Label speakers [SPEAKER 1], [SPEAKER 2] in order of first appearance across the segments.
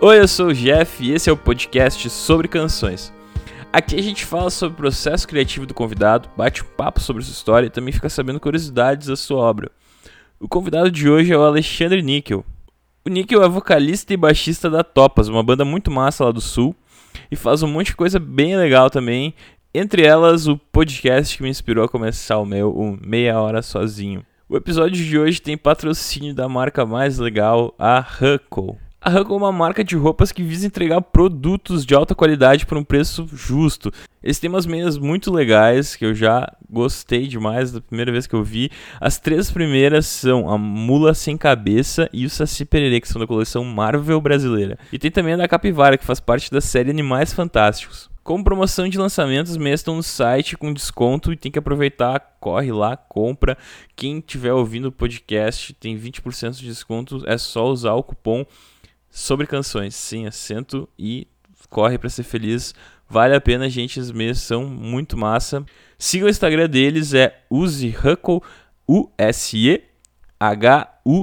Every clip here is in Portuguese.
[SPEAKER 1] Oi, eu sou o Jeff e esse é o podcast sobre canções. Aqui a gente fala sobre o processo criativo do convidado, bate um papo sobre sua história e também fica sabendo curiosidades da sua obra. O convidado de hoje é o Alexandre Níquel. O Níquel é vocalista e baixista da Topas, uma banda muito massa lá do sul, e faz um monte de coisa bem legal também, entre elas o podcast que me inspirou a começar o meu, o Meia Hora Sozinho. O episódio de hoje tem patrocínio da marca mais legal, a Huckle. A Huckle é uma marca de roupas que visa entregar produtos de alta qualidade por um preço justo. Eles têm umas meias muito legais que eu já gostei demais da primeira vez que eu vi. As três primeiras são a Mula Sem Cabeça e o Saci Pererê, que são da coleção Marvel brasileira. E tem também a da Capivara, que faz parte da série Animais Fantásticos. Com promoção de lançamentos, meias estão no site com desconto e tem que aproveitar, corre lá, compra. Quem estiver ouvindo o podcast tem 20% de desconto, é só usar o cupom sobre canções. Sim, assento e corre para ser feliz. Vale a pena, gente, as meias são muito massa. Siga o Instagram deles, é usehuckle, U-S-E H-U-C-K-L-E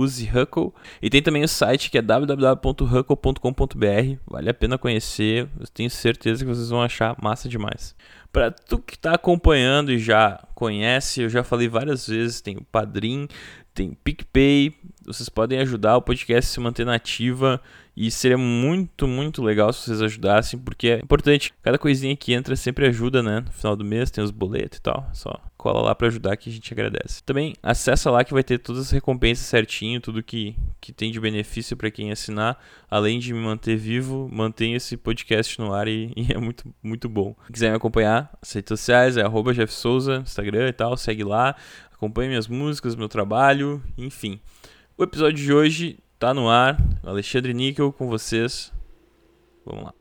[SPEAKER 1] Use Huckle. E tem também o site que é www.huckle.com.br. Vale a pena conhecer. Eu tenho certeza que vocês vão achar massa demais. Para tu que está acompanhando e já conhece, eu já falei várias vezes, tem o Padrim, tem PicPay. Vocês podem ajudar o podcast a se manter nativa e seria muito, muito legal se vocês ajudassem, porque é importante. Cada coisinha que entra sempre ajuda, né? No final do mês tem os boletos e tal. Só cola lá para ajudar que a gente agradece. Também acessa lá que vai ter todas as recompensas certinho, tudo que, que tem de benefício para quem assinar. Além de me manter vivo, mantém esse podcast no ar e, e, é muito, muito bom. Se quiser me acompanhar, as redes sociais é arroba Jeff Souza, Instagram e tal, segue lá. Acompanhe minhas músicas, meu trabalho, enfim. O episódio de hoje tá no ar. Alexandre Níquel com vocês. Vamos lá.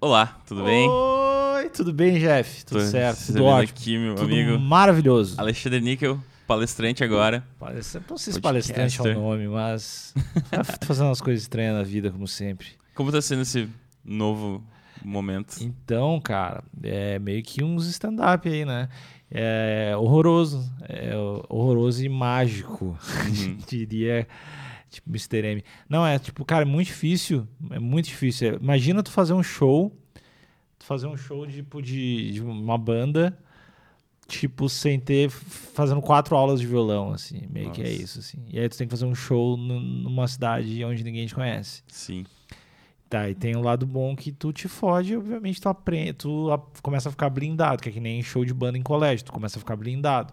[SPEAKER 1] Olá, tudo bem?
[SPEAKER 2] Oi, tudo bem, Jeff? Tudo
[SPEAKER 1] Tô
[SPEAKER 2] certo, tudo ótimo.
[SPEAKER 1] aqui, meu
[SPEAKER 2] tudo
[SPEAKER 1] amigo.
[SPEAKER 2] maravilhoso.
[SPEAKER 1] Alexandre Níquel, palestrante agora.
[SPEAKER 2] Palestra... Não sei se palestrante é o nome, mas tô fazendo umas coisas estranhas na vida, como sempre.
[SPEAKER 1] Como tá sendo esse novo momento?
[SPEAKER 2] Então, cara, é meio que uns stand-up aí, né? É horroroso. É horroroso e mágico,
[SPEAKER 1] Uhum.
[SPEAKER 2] diria tipo Mr. M. Não, é tipo, cara, é muito difícil. É muito difícil. É- Imagina tu fazer um show, tu fazer um show tipo de, de uma banda, tipo, sem ter, fazendo quatro aulas de violão, assim, meio que é
[SPEAKER 1] Nossa.
[SPEAKER 2] isso, assim. E aí tu tem que fazer um show nu- numa cidade onde ninguém te conhece.
[SPEAKER 1] Sim.
[SPEAKER 2] Tá, e tem um lado bom que tu te fode, e obviamente tu aprende, tu a- começa a ficar blindado, que é que nem show de banda em colégio, tu começa a ficar blindado.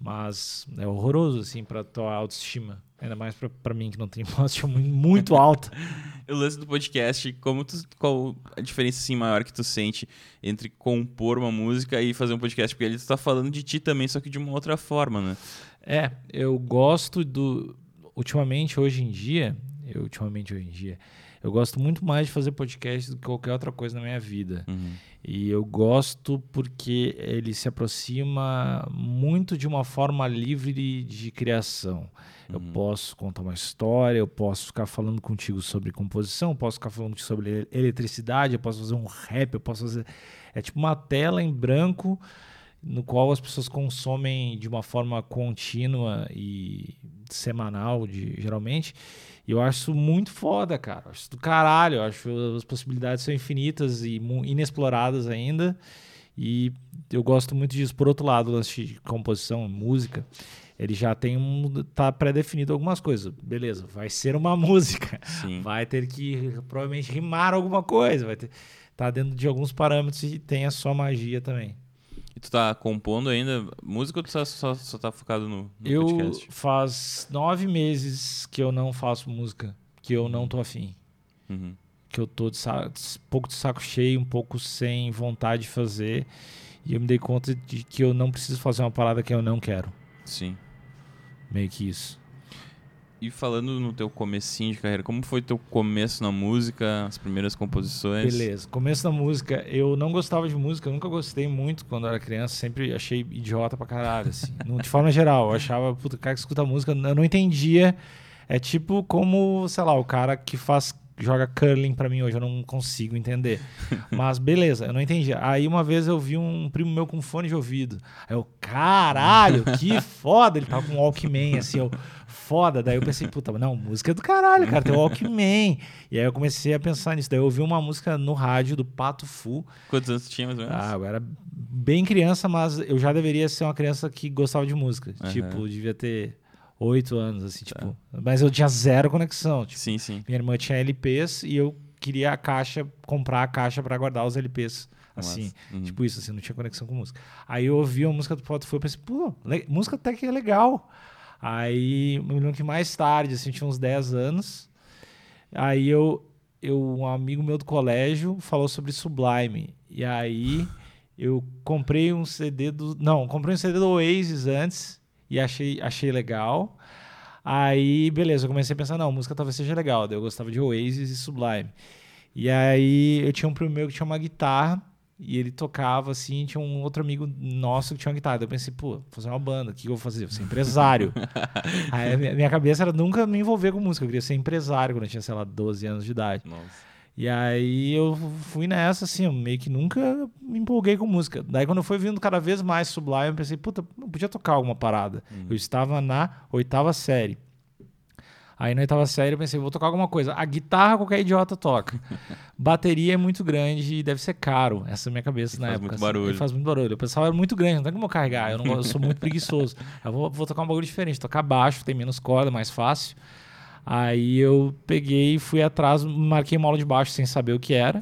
[SPEAKER 2] Mas é horroroso, assim, pra tua autoestima. Ainda mais pra, pra mim, que não tem uma autoestima muito, muito alta.
[SPEAKER 1] O lance do podcast, como tu, qual a diferença assim, maior que tu sente entre compor uma música e fazer um podcast? Porque ali tu tá falando de ti também, só que de uma outra forma, né?
[SPEAKER 2] É, eu gosto do. Ultimamente, hoje em dia, eu ultimamente hoje em dia, eu gosto muito mais de fazer podcast do que qualquer outra coisa na minha vida.
[SPEAKER 1] Uhum.
[SPEAKER 2] E eu gosto porque ele se aproxima muito de uma forma livre de criação. Eu
[SPEAKER 1] Uhum.
[SPEAKER 2] posso contar uma história, eu posso ficar falando contigo sobre composição, eu posso ficar falando sobre ele- eletricidade, eu posso fazer um rap, eu posso fazer. É tipo uma tela em branco no qual as pessoas consomem de uma forma contínua e semanal, de, geralmente. E eu acho isso muito foda, cara. Eu acho isso do caralho. Eu acho as possibilidades são infinitas e inexploradas ainda. E eu gosto muito disso. Por outro lado, o lance de composição, música, ele já tem um. tá pré-definido algumas coisas. Beleza, vai ser uma música.
[SPEAKER 1] Sim.
[SPEAKER 2] Vai ter que provavelmente rimar alguma coisa. Vai ter. Tá dentro de alguns parâmetros e tem a sua magia também.
[SPEAKER 1] Tu tá compondo ainda música ou tu tá- só, só tá focado no, no
[SPEAKER 2] eu
[SPEAKER 1] podcast?
[SPEAKER 2] faz nove meses que eu não faço música, que eu não tô afim.
[SPEAKER 1] Uhum.
[SPEAKER 2] Que eu tô de sa- um pouco de saco cheio, um pouco sem vontade de fazer. E eu me dei conta de que eu não preciso fazer uma parada que eu não quero.
[SPEAKER 1] Sim.
[SPEAKER 2] Meio que isso.
[SPEAKER 1] E falando no teu comecinho de carreira, como foi teu começo na música, as primeiras composições?
[SPEAKER 2] Beleza. Começo da música, eu não gostava de música, eu nunca gostei muito quando eu era criança, sempre achei idiota pra caralho, assim. De forma geral, eu achava, puta, o cara que escuta música, eu não entendia. É tipo como, sei lá, o cara que faz joga curling pra mim hoje, eu não consigo entender. Mas beleza, eu não entendi. Aí uma vez eu vi um primo meu com fone de ouvido. Aí eu, caralho, que foda! Ele tava com um Walkman, assim, eu, foda. Daí eu pensei, puta, não, música é do caralho, cara, tem Walkman. E aí eu comecei a pensar nisso. Daí eu ouvi uma música no rádio do Pato Fu.
[SPEAKER 1] Quantos anos tinha mais ou menos?
[SPEAKER 2] Ah, eu era bem criança, mas eu já deveria ser uma criança que gostava de música.
[SPEAKER 1] Aham.
[SPEAKER 2] Tipo, devia ter oito anos, assim, tipo. Mas eu tinha zero conexão. Tipo,
[SPEAKER 1] Sim, sim.
[SPEAKER 2] minha irmã tinha LPs e eu queria a caixa, comprar a caixa pra guardar os LPs. Assim.
[SPEAKER 1] Uhum.
[SPEAKER 2] tipo isso, assim, não tinha conexão com música. Aí eu ouvi a música do Pato Fu e pensei, pô, música até que é legal. Aí, me lembro que mais tarde, assim, tinha uns 10 anos, aí eu, eu, um amigo meu do colégio falou sobre Sublime. E aí eu comprei um CD do. Não, comprei um CD do Oasis antes e achei, achei legal. Aí, beleza, eu comecei a pensar, não, música talvez seja legal. Daí eu gostava de Oasis e Sublime. E aí eu tinha um primo meu que tinha uma guitarra e ele tocava assim, tinha um outro amigo nosso que tinha uma guitarra. Daí eu pensei, pô, vou fazer uma banda, o que eu vou fazer? Vou ser empresário. aí minha cabeça era nunca me envolver com música, eu queria ser empresário quando eu tinha, sei lá, 12 anos de idade.
[SPEAKER 1] Nossa.
[SPEAKER 2] E aí eu fui nessa, assim, eu meio que nunca me empolguei com música. Daí quando eu fui vindo cada vez mais Sublime, eu pensei, puta, eu podia tocar alguma parada. Eu estava na oitava série. Aí na oitava série eu pensei, vou tocar alguma coisa. A guitarra qualquer idiota toca. Bateria é muito grande e deve ser caro. Essa é a minha cabeça
[SPEAKER 1] E
[SPEAKER 2] na
[SPEAKER 1] faz
[SPEAKER 2] época.
[SPEAKER 1] muito
[SPEAKER 2] assim.
[SPEAKER 1] barulho.
[SPEAKER 2] Faz muito barulho. Eu pensava, era muito grande, não tem como eu carregar. Eu, não, eu sou muito preguiçoso. Eu vou, vou tocar um bagulho diferente. Tocar baixo, tem menos corda, mais fácil. Aí eu peguei e fui atrás, marquei uma aula de baixo sem saber o que era.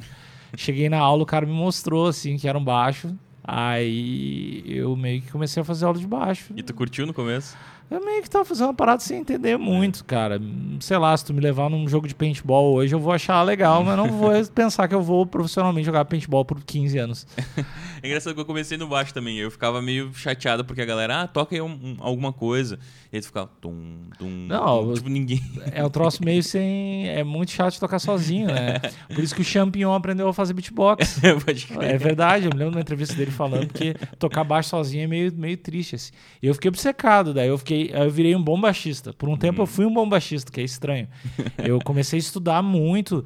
[SPEAKER 2] Cheguei na aula, o cara me mostrou assim que era um baixo. Aí eu meio que comecei a fazer aula de baixo.
[SPEAKER 1] E tu curtiu no começo?
[SPEAKER 2] Eu meio que tava fazendo uma parada sem entender muito, cara. Sei lá, se tu me levar num jogo de paintball hoje, eu vou achar legal, mas não vou pensar que eu vou profissionalmente jogar paintball por 15 anos.
[SPEAKER 1] É engraçado que eu comecei no baixo também. Eu ficava meio chateado porque a galera, ah, toca aí um- um- alguma coisa. E aí tu ficava, tum, tum.
[SPEAKER 2] Não,
[SPEAKER 1] tum. Tipo, ninguém.
[SPEAKER 2] É um troço meio sem. É muito chato de tocar sozinho, né? Por isso que o Champignon aprendeu a fazer beatbox.
[SPEAKER 1] Crer.
[SPEAKER 2] É verdade, eu me lembro de uma entrevista dele falando que tocar baixo sozinho é meio, meio triste. Assim. E eu fiquei obcecado, daí eu fiquei, eu virei um bom baixista. Por um tempo eu fui um bom baixista, que é estranho. Eu comecei a estudar muito,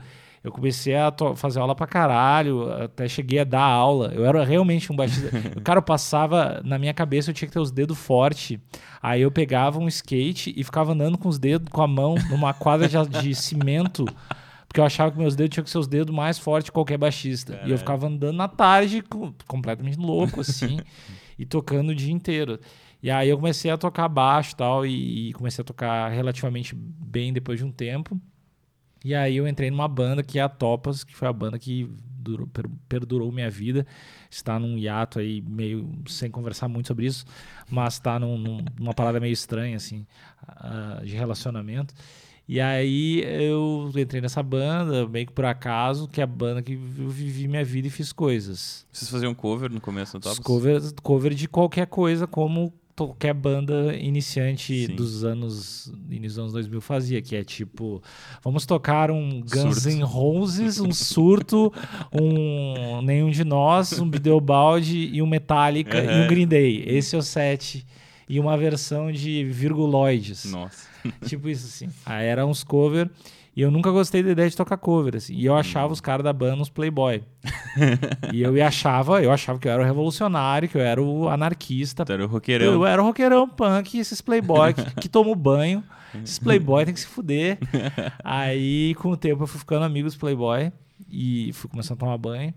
[SPEAKER 2] eu comecei a fazer aula pra caralho, até cheguei a dar aula. Eu era realmente um baixista. O cara eu passava, na minha cabeça eu tinha que ter os dedos fortes. Aí eu pegava um skate e ficava andando com os dedos, com a mão, numa quadra de, de cimento. Porque eu achava que meus dedos tinham que ser os dedos mais fortes de qualquer baixista. E eu ficava andando na tarde, co- completamente louco, assim, e tocando o dia inteiro. E aí eu comecei a tocar baixo e tal, e, e comecei a tocar relativamente bem depois de um tempo. E aí eu entrei numa banda que é a Topas, que foi a banda que durou- per- perdurou minha vida. Está num hiato aí, meio sem conversar muito sobre isso, mas está num, num- numa parada meio estranha, assim, ah, de relacionamento. E aí eu entrei nessa banda, meio que por acaso, que é a banda que eu vivi minha vida e fiz coisas.
[SPEAKER 1] Vocês faziam cover no começo no Tops?
[SPEAKER 2] Cover, cover de qualquer coisa, como qualquer banda iniciante
[SPEAKER 1] Sim.
[SPEAKER 2] dos anos início dos anos 2000 fazia, que é tipo, vamos tocar um Guns. N' Roses, um Surto, um Nenhum de Nós, um Bideobaldi e um Metallica e um. Green Day. Esse é o set. E uma versão de virguloides.
[SPEAKER 1] Nossa.
[SPEAKER 2] Tipo isso, assim. Aí era uns cover. E eu nunca gostei da ideia de tocar cover, assim. E eu achava os caras da banda uns playboy. e eu achava, eu achava que eu era o revolucionário, que eu era o anarquista.
[SPEAKER 1] Tu era o
[SPEAKER 2] Eu,
[SPEAKER 1] roqueirão.
[SPEAKER 2] era o roqueirão punk, esses playboy que, que tomam banho. Esses playboy tem que se fuder. Aí, com o tempo, eu fui ficando amigo dos playboy. E fui começando a tomar banho.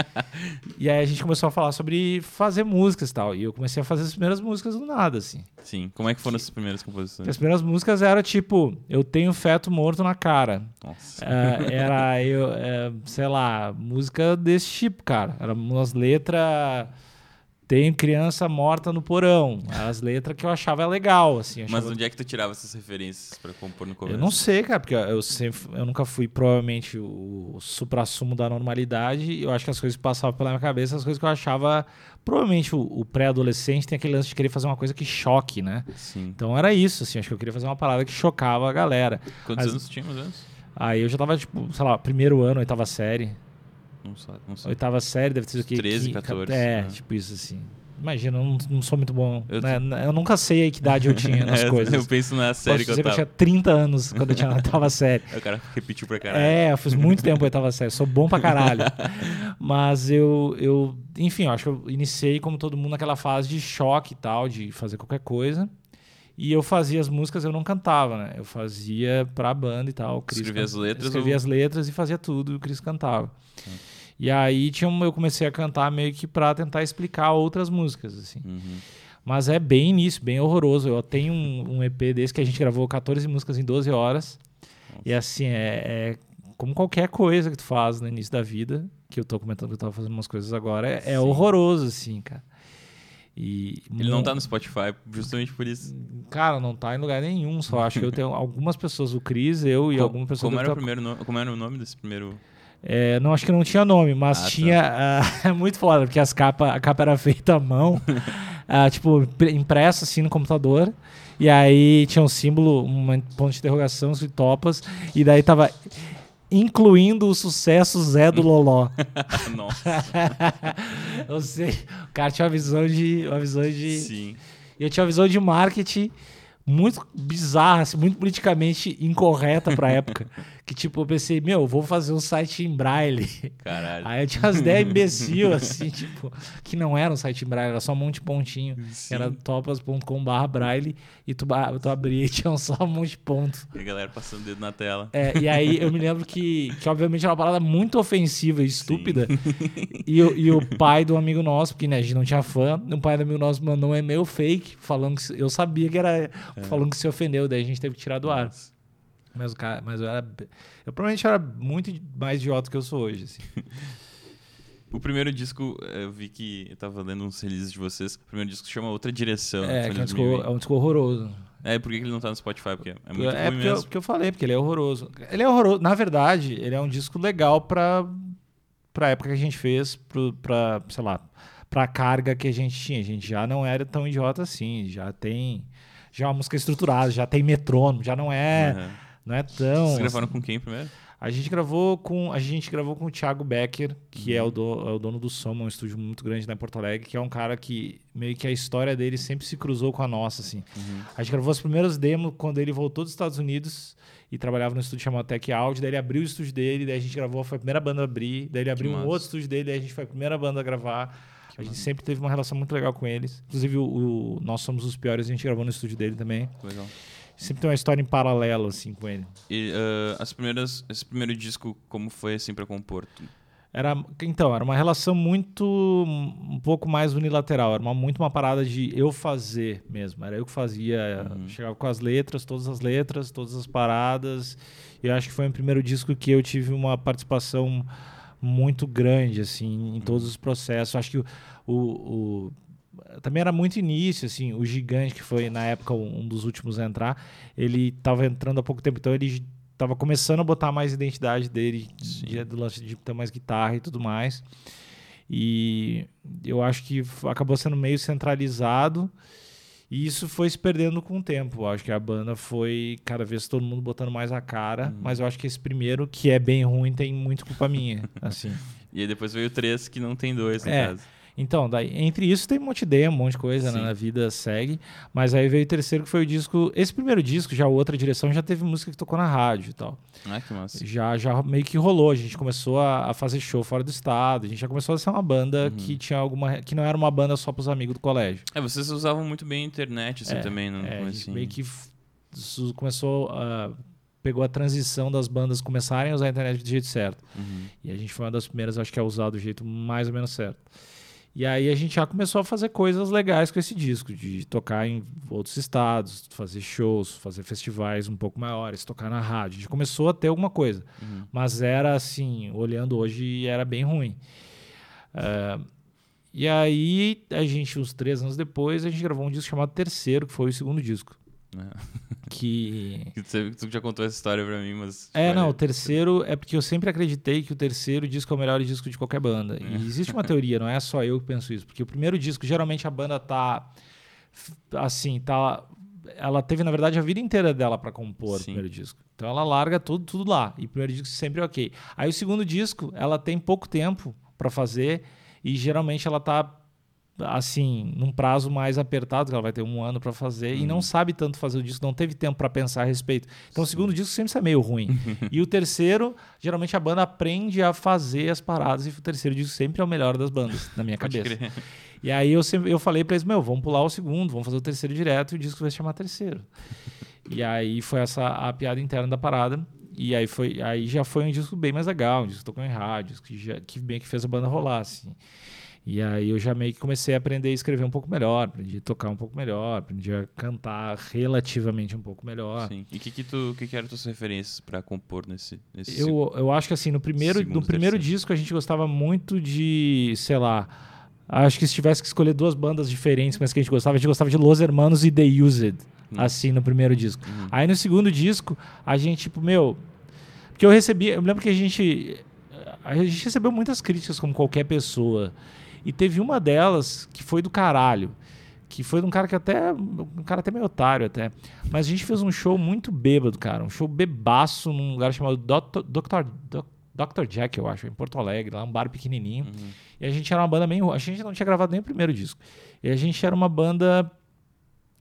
[SPEAKER 2] e aí a gente começou a falar sobre fazer músicas e tal. E eu comecei a fazer as primeiras músicas do nada, assim.
[SPEAKER 1] Sim. Como é que foram essas primeiras composições?
[SPEAKER 2] As primeiras músicas eram tipo, eu tenho feto morto na cara.
[SPEAKER 1] Nossa.
[SPEAKER 2] É, era, eu, é, sei lá, música desse tipo, cara. Era umas letras. Tenho criança morta no porão. As letras que eu achava legal, assim. eu
[SPEAKER 1] Mas
[SPEAKER 2] achava-
[SPEAKER 1] onde é que tu tirava essas referências pra compor no começo?
[SPEAKER 2] Eu não sei, cara, porque eu, sempre, eu nunca fui provavelmente o supra-sumo da normalidade. Eu acho que as coisas que passavam pela minha cabeça, as coisas que eu achava. Provavelmente o, o pré-adolescente tem aquele lance de querer fazer uma coisa que choque, né?
[SPEAKER 1] Sim.
[SPEAKER 2] Então era isso, assim. Acho que eu queria fazer uma parada que chocava a galera.
[SPEAKER 1] Quantos
[SPEAKER 2] As-
[SPEAKER 1] anos tu tinha, mais ou menos?
[SPEAKER 2] Aí eu já tava, tipo, sei lá, primeiro ano, oitava série.
[SPEAKER 1] Não sei. Não sei.
[SPEAKER 2] Oitava série deve ter sido o quê?
[SPEAKER 1] 13,
[SPEAKER 2] Quin-
[SPEAKER 1] 14,
[SPEAKER 2] É,
[SPEAKER 1] né?
[SPEAKER 2] tipo isso assim. Imagina, eu não, não sou muito bom.
[SPEAKER 1] Eu
[SPEAKER 2] né? Eu nunca sei a que idade eu tinha nas
[SPEAKER 1] É,
[SPEAKER 2] coisas.
[SPEAKER 1] Eu penso na série
[SPEAKER 2] Posso
[SPEAKER 1] que eu
[SPEAKER 2] dizer que eu
[SPEAKER 1] tava.
[SPEAKER 2] tinha 30 anos quando eu tinha na oitava série.
[SPEAKER 1] O cara repetiu pra caralho.
[SPEAKER 2] É, eu fiz muito tempo a oitava série, sou bom pra caralho. Mas eu, eu, enfim, eu acho que eu iniciei como todo mundo naquela fase de choque e tal, de fazer qualquer coisa. E eu fazia as músicas, eu não cantava, né? Eu fazia pra banda e tal.
[SPEAKER 1] Escrevia
[SPEAKER 2] can-
[SPEAKER 1] as letras
[SPEAKER 2] Escrevia
[SPEAKER 1] ou-
[SPEAKER 2] as letras e fazia tudo, o Cris cantava. E aí tinha um, eu comecei a cantar meio que pra tentar explicar outras músicas, assim.
[SPEAKER 1] Uhum.
[SPEAKER 2] Mas é bem início, bem horroroso. Eu tenho um, um EP desse que a gente gravou 14 músicas em 12 horas. E assim, é, é como qualquer coisa que tu faz no início da vida, que eu tô comentando que eu tava fazendo umas coisas agora, é, é horroroso, assim, cara. E
[SPEAKER 1] Ele não tá no Spotify, justamente por isso.
[SPEAKER 2] Cara, não tá em lugar nenhum, só acho que eu tenho algumas pessoas, o Cris, eu e
[SPEAKER 1] Co-
[SPEAKER 2] alguma pessoa
[SPEAKER 1] como era o primeiro nome? Como era o nome desse primeiro?
[SPEAKER 2] É, não, acho que não tinha nome, mas
[SPEAKER 1] Ah, tá.
[SPEAKER 2] tinha. ah, é muito foda, porque as capa, a capa era feita à mão, ah, tipo, pre- impressa assim no computador. E aí tinha um símbolo, um ponto de interrogação, de topas, e daí tava incluindo o sucesso Zé do Loló.
[SPEAKER 1] Nossa,
[SPEAKER 2] Eu sei, o cara tinha uma visão de. Uma visão de
[SPEAKER 1] sim.
[SPEAKER 2] eu tinha uma visão de marketing muito bizarra, assim, muito politicamente incorreta pra época. Que tipo, eu pensei, meu, eu vou fazer um site em braille.
[SPEAKER 1] Caralho.
[SPEAKER 2] Aí eu tinha umas ideias imbecil, assim, tipo, que não era um site em braille, era só um monte de pontinho.
[SPEAKER 1] Sim.
[SPEAKER 2] Era topas.com.br braille e tu, tu abria e tinha só um monte de ponto.
[SPEAKER 1] E a galera passando o dedo na tela.
[SPEAKER 2] É, e aí eu me lembro que, que obviamente era uma parada muito ofensiva e estúpida. E, o- e o pai do amigo nosso, porque né, a gente não tinha fã, o pai do amigo nosso mandou um e-mail fake, falando que eu sabia que era. falando que se ofendeu, daí a gente teve que tirar do ar.
[SPEAKER 1] Nossa.
[SPEAKER 2] Mas o cara, mas eu era. Eu provavelmente era muito mais idiota que eu sou hoje, assim.
[SPEAKER 1] O primeiro disco, eu vi que eu tava lendo uns releases de vocês. O primeiro disco chama Outra Direção.
[SPEAKER 2] É, que é um, disco,
[SPEAKER 1] 2020.
[SPEAKER 2] é um disco horroroso.
[SPEAKER 1] É, por que ele não tá no Spotify? Porque é muito
[SPEAKER 2] é
[SPEAKER 1] ruim
[SPEAKER 2] porque eu,
[SPEAKER 1] mesmo.
[SPEAKER 2] porque eu falei, porque ele é horroroso. Ele é horroroso. Na verdade, ele é um disco legal pra, pra época que a gente fez, pro, pra, sei lá, pra carga que a gente tinha. A gente já não era tão idiota assim. Já tem. Já é uma música estruturada, já tem metrônomo, já não é.
[SPEAKER 1] Aham.
[SPEAKER 2] Não é tão.
[SPEAKER 1] Vocês gravaram com quem primeiro?
[SPEAKER 2] A gente gravou com a gente gravou com o Thiago Becker, que
[SPEAKER 1] Uhum.
[SPEAKER 2] é, o do- é o dono do Soma, um estúdio muito grande em Porto Alegre, que é um cara que meio que a história dele sempre se cruzou com a nossa, assim.
[SPEAKER 1] Uhum.
[SPEAKER 2] A gente gravou as primeiras demos quando ele voltou dos Estados Unidos e trabalhava no estúdio chamado Tech Audio, daí ele abriu o estúdio dele, daí a gente gravou, foi a primeira banda a abrir, daí ele abriu um
[SPEAKER 1] massa.
[SPEAKER 2] outro estúdio dele, daí a gente foi a primeira banda a gravar. a gente sempre teve uma relação muito legal com eles. Inclusive, o, o Nós Somos os Piores, a gente gravou no estúdio dele também.
[SPEAKER 1] Legal.
[SPEAKER 2] Sempre tem uma história em paralelo, assim, com ele.
[SPEAKER 1] E ah, as primeiras, esse primeiro disco, como foi assim pra compor? Tu-
[SPEAKER 2] Era, então, era uma relação muito, um pouco mais unilateral, era uma, muito uma parada de eu fazer mesmo, era eu que fazia,
[SPEAKER 1] Uhum.
[SPEAKER 2] chegava com as letras, todas as letras, todas as paradas, e eu acho que foi o primeiro disco que eu tive uma participação muito grande, assim, em todos os processos, acho que o, o, o- também era muito início, assim, o Gigante, que foi na época um dos últimos a entrar, ele estava entrando há pouco tempo, então ele estava começando a botar mais identidade dele, de, do lance de ter mais guitarra e tudo mais. E eu acho que acabou sendo meio centralizado e isso foi se perdendo com o tempo. Eu acho que a banda foi cada vez todo mundo botando mais a cara, mas eu acho que esse primeiro, que é bem ruim, tem muito culpa minha, assim.
[SPEAKER 1] E aí depois veio o 3, que não tem dois, no
[SPEAKER 2] É.
[SPEAKER 1] caso.
[SPEAKER 2] Então, daí, entre isso tem um monte de ideia, um monte de coisa né, na vida segue. Mas aí veio o terceiro, que foi o disco. Esse primeiro disco, já outra direção, já teve música que tocou na rádio e tal.
[SPEAKER 1] Ah, que massa.
[SPEAKER 2] Já, já meio que rolou. A gente começou a, a fazer show fora do estado. A gente já começou a ser uma banda
[SPEAKER 1] Uhum.
[SPEAKER 2] que tinha alguma. que não era uma banda só pros amigos do colégio.
[SPEAKER 1] É, vocês usavam muito bem a internet, assim,
[SPEAKER 2] É,
[SPEAKER 1] também, no
[SPEAKER 2] É, a gente
[SPEAKER 1] comecinho.
[SPEAKER 2] meio que começou a. pegou a transição das bandas começarem a usar a internet do jeito certo.
[SPEAKER 1] Uhum.
[SPEAKER 2] E a gente foi uma das primeiras, acho que, a usar do jeito mais ou menos certo. E aí a gente já começou a fazer coisas legais com esse disco, de tocar em outros estados, fazer shows, fazer festivais um pouco maiores, tocar na rádio. A gente começou a ter alguma coisa.
[SPEAKER 1] Uhum.
[SPEAKER 2] Mas era assim, olhando hoje, era bem ruim. Ah, e aí, a gente, uns três anos depois, a gente gravou um disco chamado Terceiro, que foi o segundo disco.
[SPEAKER 1] É.
[SPEAKER 2] Que
[SPEAKER 1] você- Tu já contou essa história pra mim, mas.
[SPEAKER 2] é, não, o terceiro é porque eu sempre acreditei que o terceiro disco é o melhor disco de qualquer banda. E existe uma teoria, não é só eu que penso isso, porque o primeiro disco, geralmente a banda tá assim, tá ela teve na verdade a vida inteira dela pra compor o
[SPEAKER 1] Sim.
[SPEAKER 2] primeiro disco. Então ela larga tudo, tudo lá. E o primeiro disco sempre é OK. Aí o segundo disco, ela tem pouco tempo pra fazer e geralmente ela tá assim, num prazo mais apertado, que ela vai ter um ano para fazer, e não
[SPEAKER 1] Uhum.
[SPEAKER 2] sabe tanto fazer o disco, não teve tempo para pensar a respeito. Então, o segundo disco sempre sai meio ruim. e o terceiro, geralmente a banda aprende a fazer as paradas, e o terceiro disco sempre é o melhor das bandas, na minha cabeça.
[SPEAKER 1] crer.
[SPEAKER 2] E aí eu, sempre, eu falei pra eles, meu, vamos pular o segundo, vamos fazer o terceiro direto, e o disco vai se chamar terceiro. e aí foi essa a piada interna da parada. E aí foi aí já foi um disco bem mais legal, um disco que tocou em rádio, um disco que, já, que bem que fez a banda rolar, assim. E aí eu já meio que comecei a aprender a escrever um pouco melhor, aprendi a tocar um pouco melhor, aprendi a cantar relativamente um pouco melhor.
[SPEAKER 1] Sim. E o que, que, tu, que, que eram tuas referências pra compor nesse, nesse
[SPEAKER 2] Eu, eu acho que assim, no primeiro,
[SPEAKER 1] Segundo,
[SPEAKER 2] no primeiro
[SPEAKER 1] terceiro.
[SPEAKER 2] disco a gente gostava muito de, sei lá, acho que se tivesse que escolher duas bandas diferentes, mas que a gente gostava, a gente gostava de Los Hermanos e The Used,
[SPEAKER 1] Hum.
[SPEAKER 2] assim, no primeiro disco.
[SPEAKER 1] Uhum.
[SPEAKER 2] Aí no segundo disco, a gente, tipo, meu, porque eu recebi, eu lembro que a gente a gente recebeu muitas críticas como qualquer pessoa. E teve uma delas que foi do caralho. Que foi de um cara que até. Um cara até meio otário até. Mas a gente fez um show muito bêbado, cara. Um show bebaço num lugar chamado Dr. Dr. Jack, eu acho, em Porto Alegre, lá um bar pequenininho.
[SPEAKER 1] Uhum.
[SPEAKER 2] E a gente era uma banda meio. A gente não tinha gravado nem o primeiro disco. E a gente era uma banda.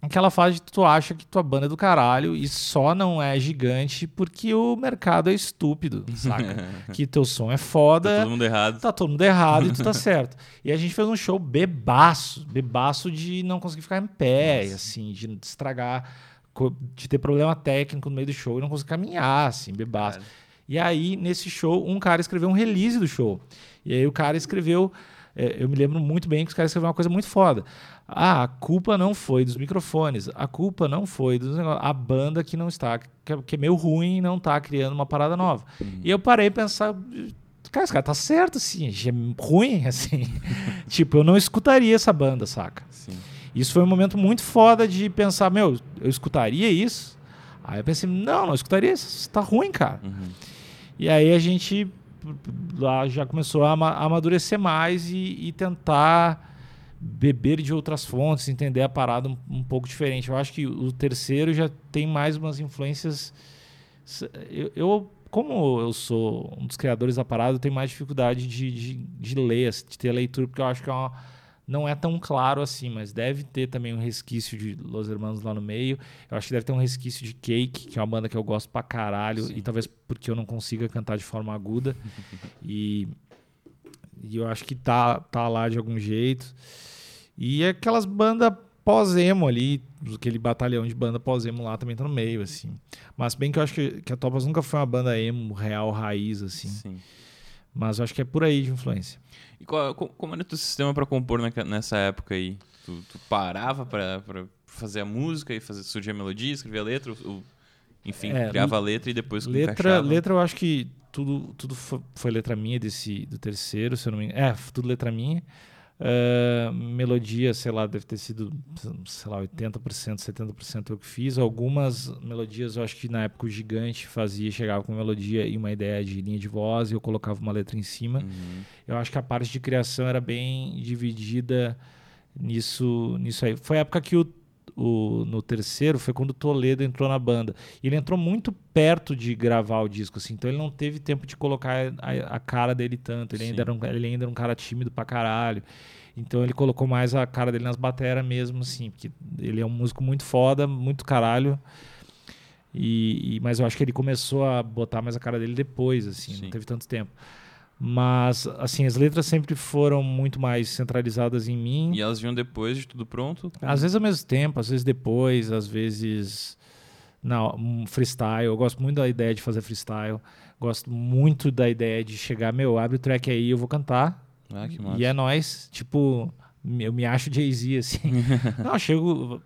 [SPEAKER 2] Aquela fase que tu acha que tua banda é do caralho e só não é gigante porque o mercado é estúpido, saca? que teu som é foda
[SPEAKER 1] Tá todo mundo errado.
[SPEAKER 2] tá todo mundo errado e tu tá certo. E a gente fez um show bebaço, bebaço de não conseguir ficar em pé,
[SPEAKER 1] Nossa.
[SPEAKER 2] assim, de estragar, de ter problema técnico no meio do show e não conseguir caminhar, assim, bebaço.
[SPEAKER 1] Cara.
[SPEAKER 2] E aí, nesse show, um cara escreveu um release do show. E aí o cara escreveu, é, eu me lembro muito bem que os caras escreveram uma coisa muito foda. Ah, a culpa não foi dos microfones, a culpa não foi dos negócios, a banda que não está, que é, meio ruim e não tá criando uma parada nova. E eu parei a pensar, cara, esse cara tá certo, assim, é ruim, assim. tipo, eu não escutaria essa banda, saca?
[SPEAKER 1] Sim.
[SPEAKER 2] Isso foi um momento muito foda de pensar, meu, eu escutaria isso? Aí eu pensei, não, não escutaria isso, isso tá ruim, cara.
[SPEAKER 1] Uhum.
[SPEAKER 2] E aí a gente lá já começou a amadurecer mais e, e tentar beber de outras fontes, entender a parada um, um pouco diferente. Eu acho que o terceiro já tem mais umas influências. Eu, eu- como eu sou um dos criadores da parada, eu tenho mais dificuldade de, de, de ler, assim, de ter leitura, porque eu acho que é uma- não é tão claro assim, mas deve ter também um resquício de Los Hermanos lá no meio. Eu acho que deve ter um resquício de Cake, que é uma banda que eu gosto pra caralho,
[SPEAKER 1] Sim.
[SPEAKER 2] e talvez porque eu não consiga cantar de forma aguda. e, e eu acho que tá, tá lá de algum jeito. E aquelas bandas pós-emo ali, aquele batalhão de banda pós-emo lá também tá no meio, assim. Mas bem que eu acho que, que a Topas nunca foi uma banda emo real, raiz, assim.
[SPEAKER 1] Sim.
[SPEAKER 2] Mas eu acho que é por aí de influência.
[SPEAKER 1] E qual, co- como era o teu sistema pra compor nessa época aí? Tu, tu parava pra, pra fazer a música e fazer, surgir a melodia, escrever a letra? Ou, enfim,
[SPEAKER 2] É,
[SPEAKER 1] criava a letra e depois
[SPEAKER 2] Letra,
[SPEAKER 1] encaixava?
[SPEAKER 2] letra eu acho que tudo, tudo fo- foi letra minha desse do terceiro, se eu não me engano. É, tudo letra minha. Ah, melodia, sei lá, deve ter sido, sei lá, 80%, 70% eu que fiz. Algumas melodias eu acho que na época o Gigante fazia, chegava com melodia e uma ideia de linha de voz e eu colocava uma letra em cima.
[SPEAKER 1] Uhum.
[SPEAKER 2] Eu acho que a parte de criação era bem dividida nisso, nisso aí. Foi a época que o, o- no terceiro foi quando o Toledo entrou na banda. Ele entrou muito perto de gravar o disco, assim, então ele não teve tempo de colocar a, a cara dele tanto. Ele
[SPEAKER 1] Sim.
[SPEAKER 2] ainda, era um, ele ainda era um cara tímido pra caralho. Então ele colocou mais a cara dele nas bateras mesmo, assim, porque ele é um músico muito foda, muito caralho. E, e- mas eu acho que ele começou a botar mais a cara dele depois, assim,
[SPEAKER 1] Sim.
[SPEAKER 2] não teve tanto tempo. Mas, assim, as letras sempre foram muito mais centralizadas em mim.
[SPEAKER 1] E elas vinham depois de tudo pronto?
[SPEAKER 2] Às vezes ao mesmo tempo, às vezes depois, às vezes. Não, um freestyle. Eu gosto muito da ideia de fazer freestyle. Gosto muito da ideia de chegar, meu, abre o track aí, eu vou cantar.
[SPEAKER 1] Ah, que massa.
[SPEAKER 2] E é nóis. Tipo, eu me acho Jay-Z, assim. Não, eu chego.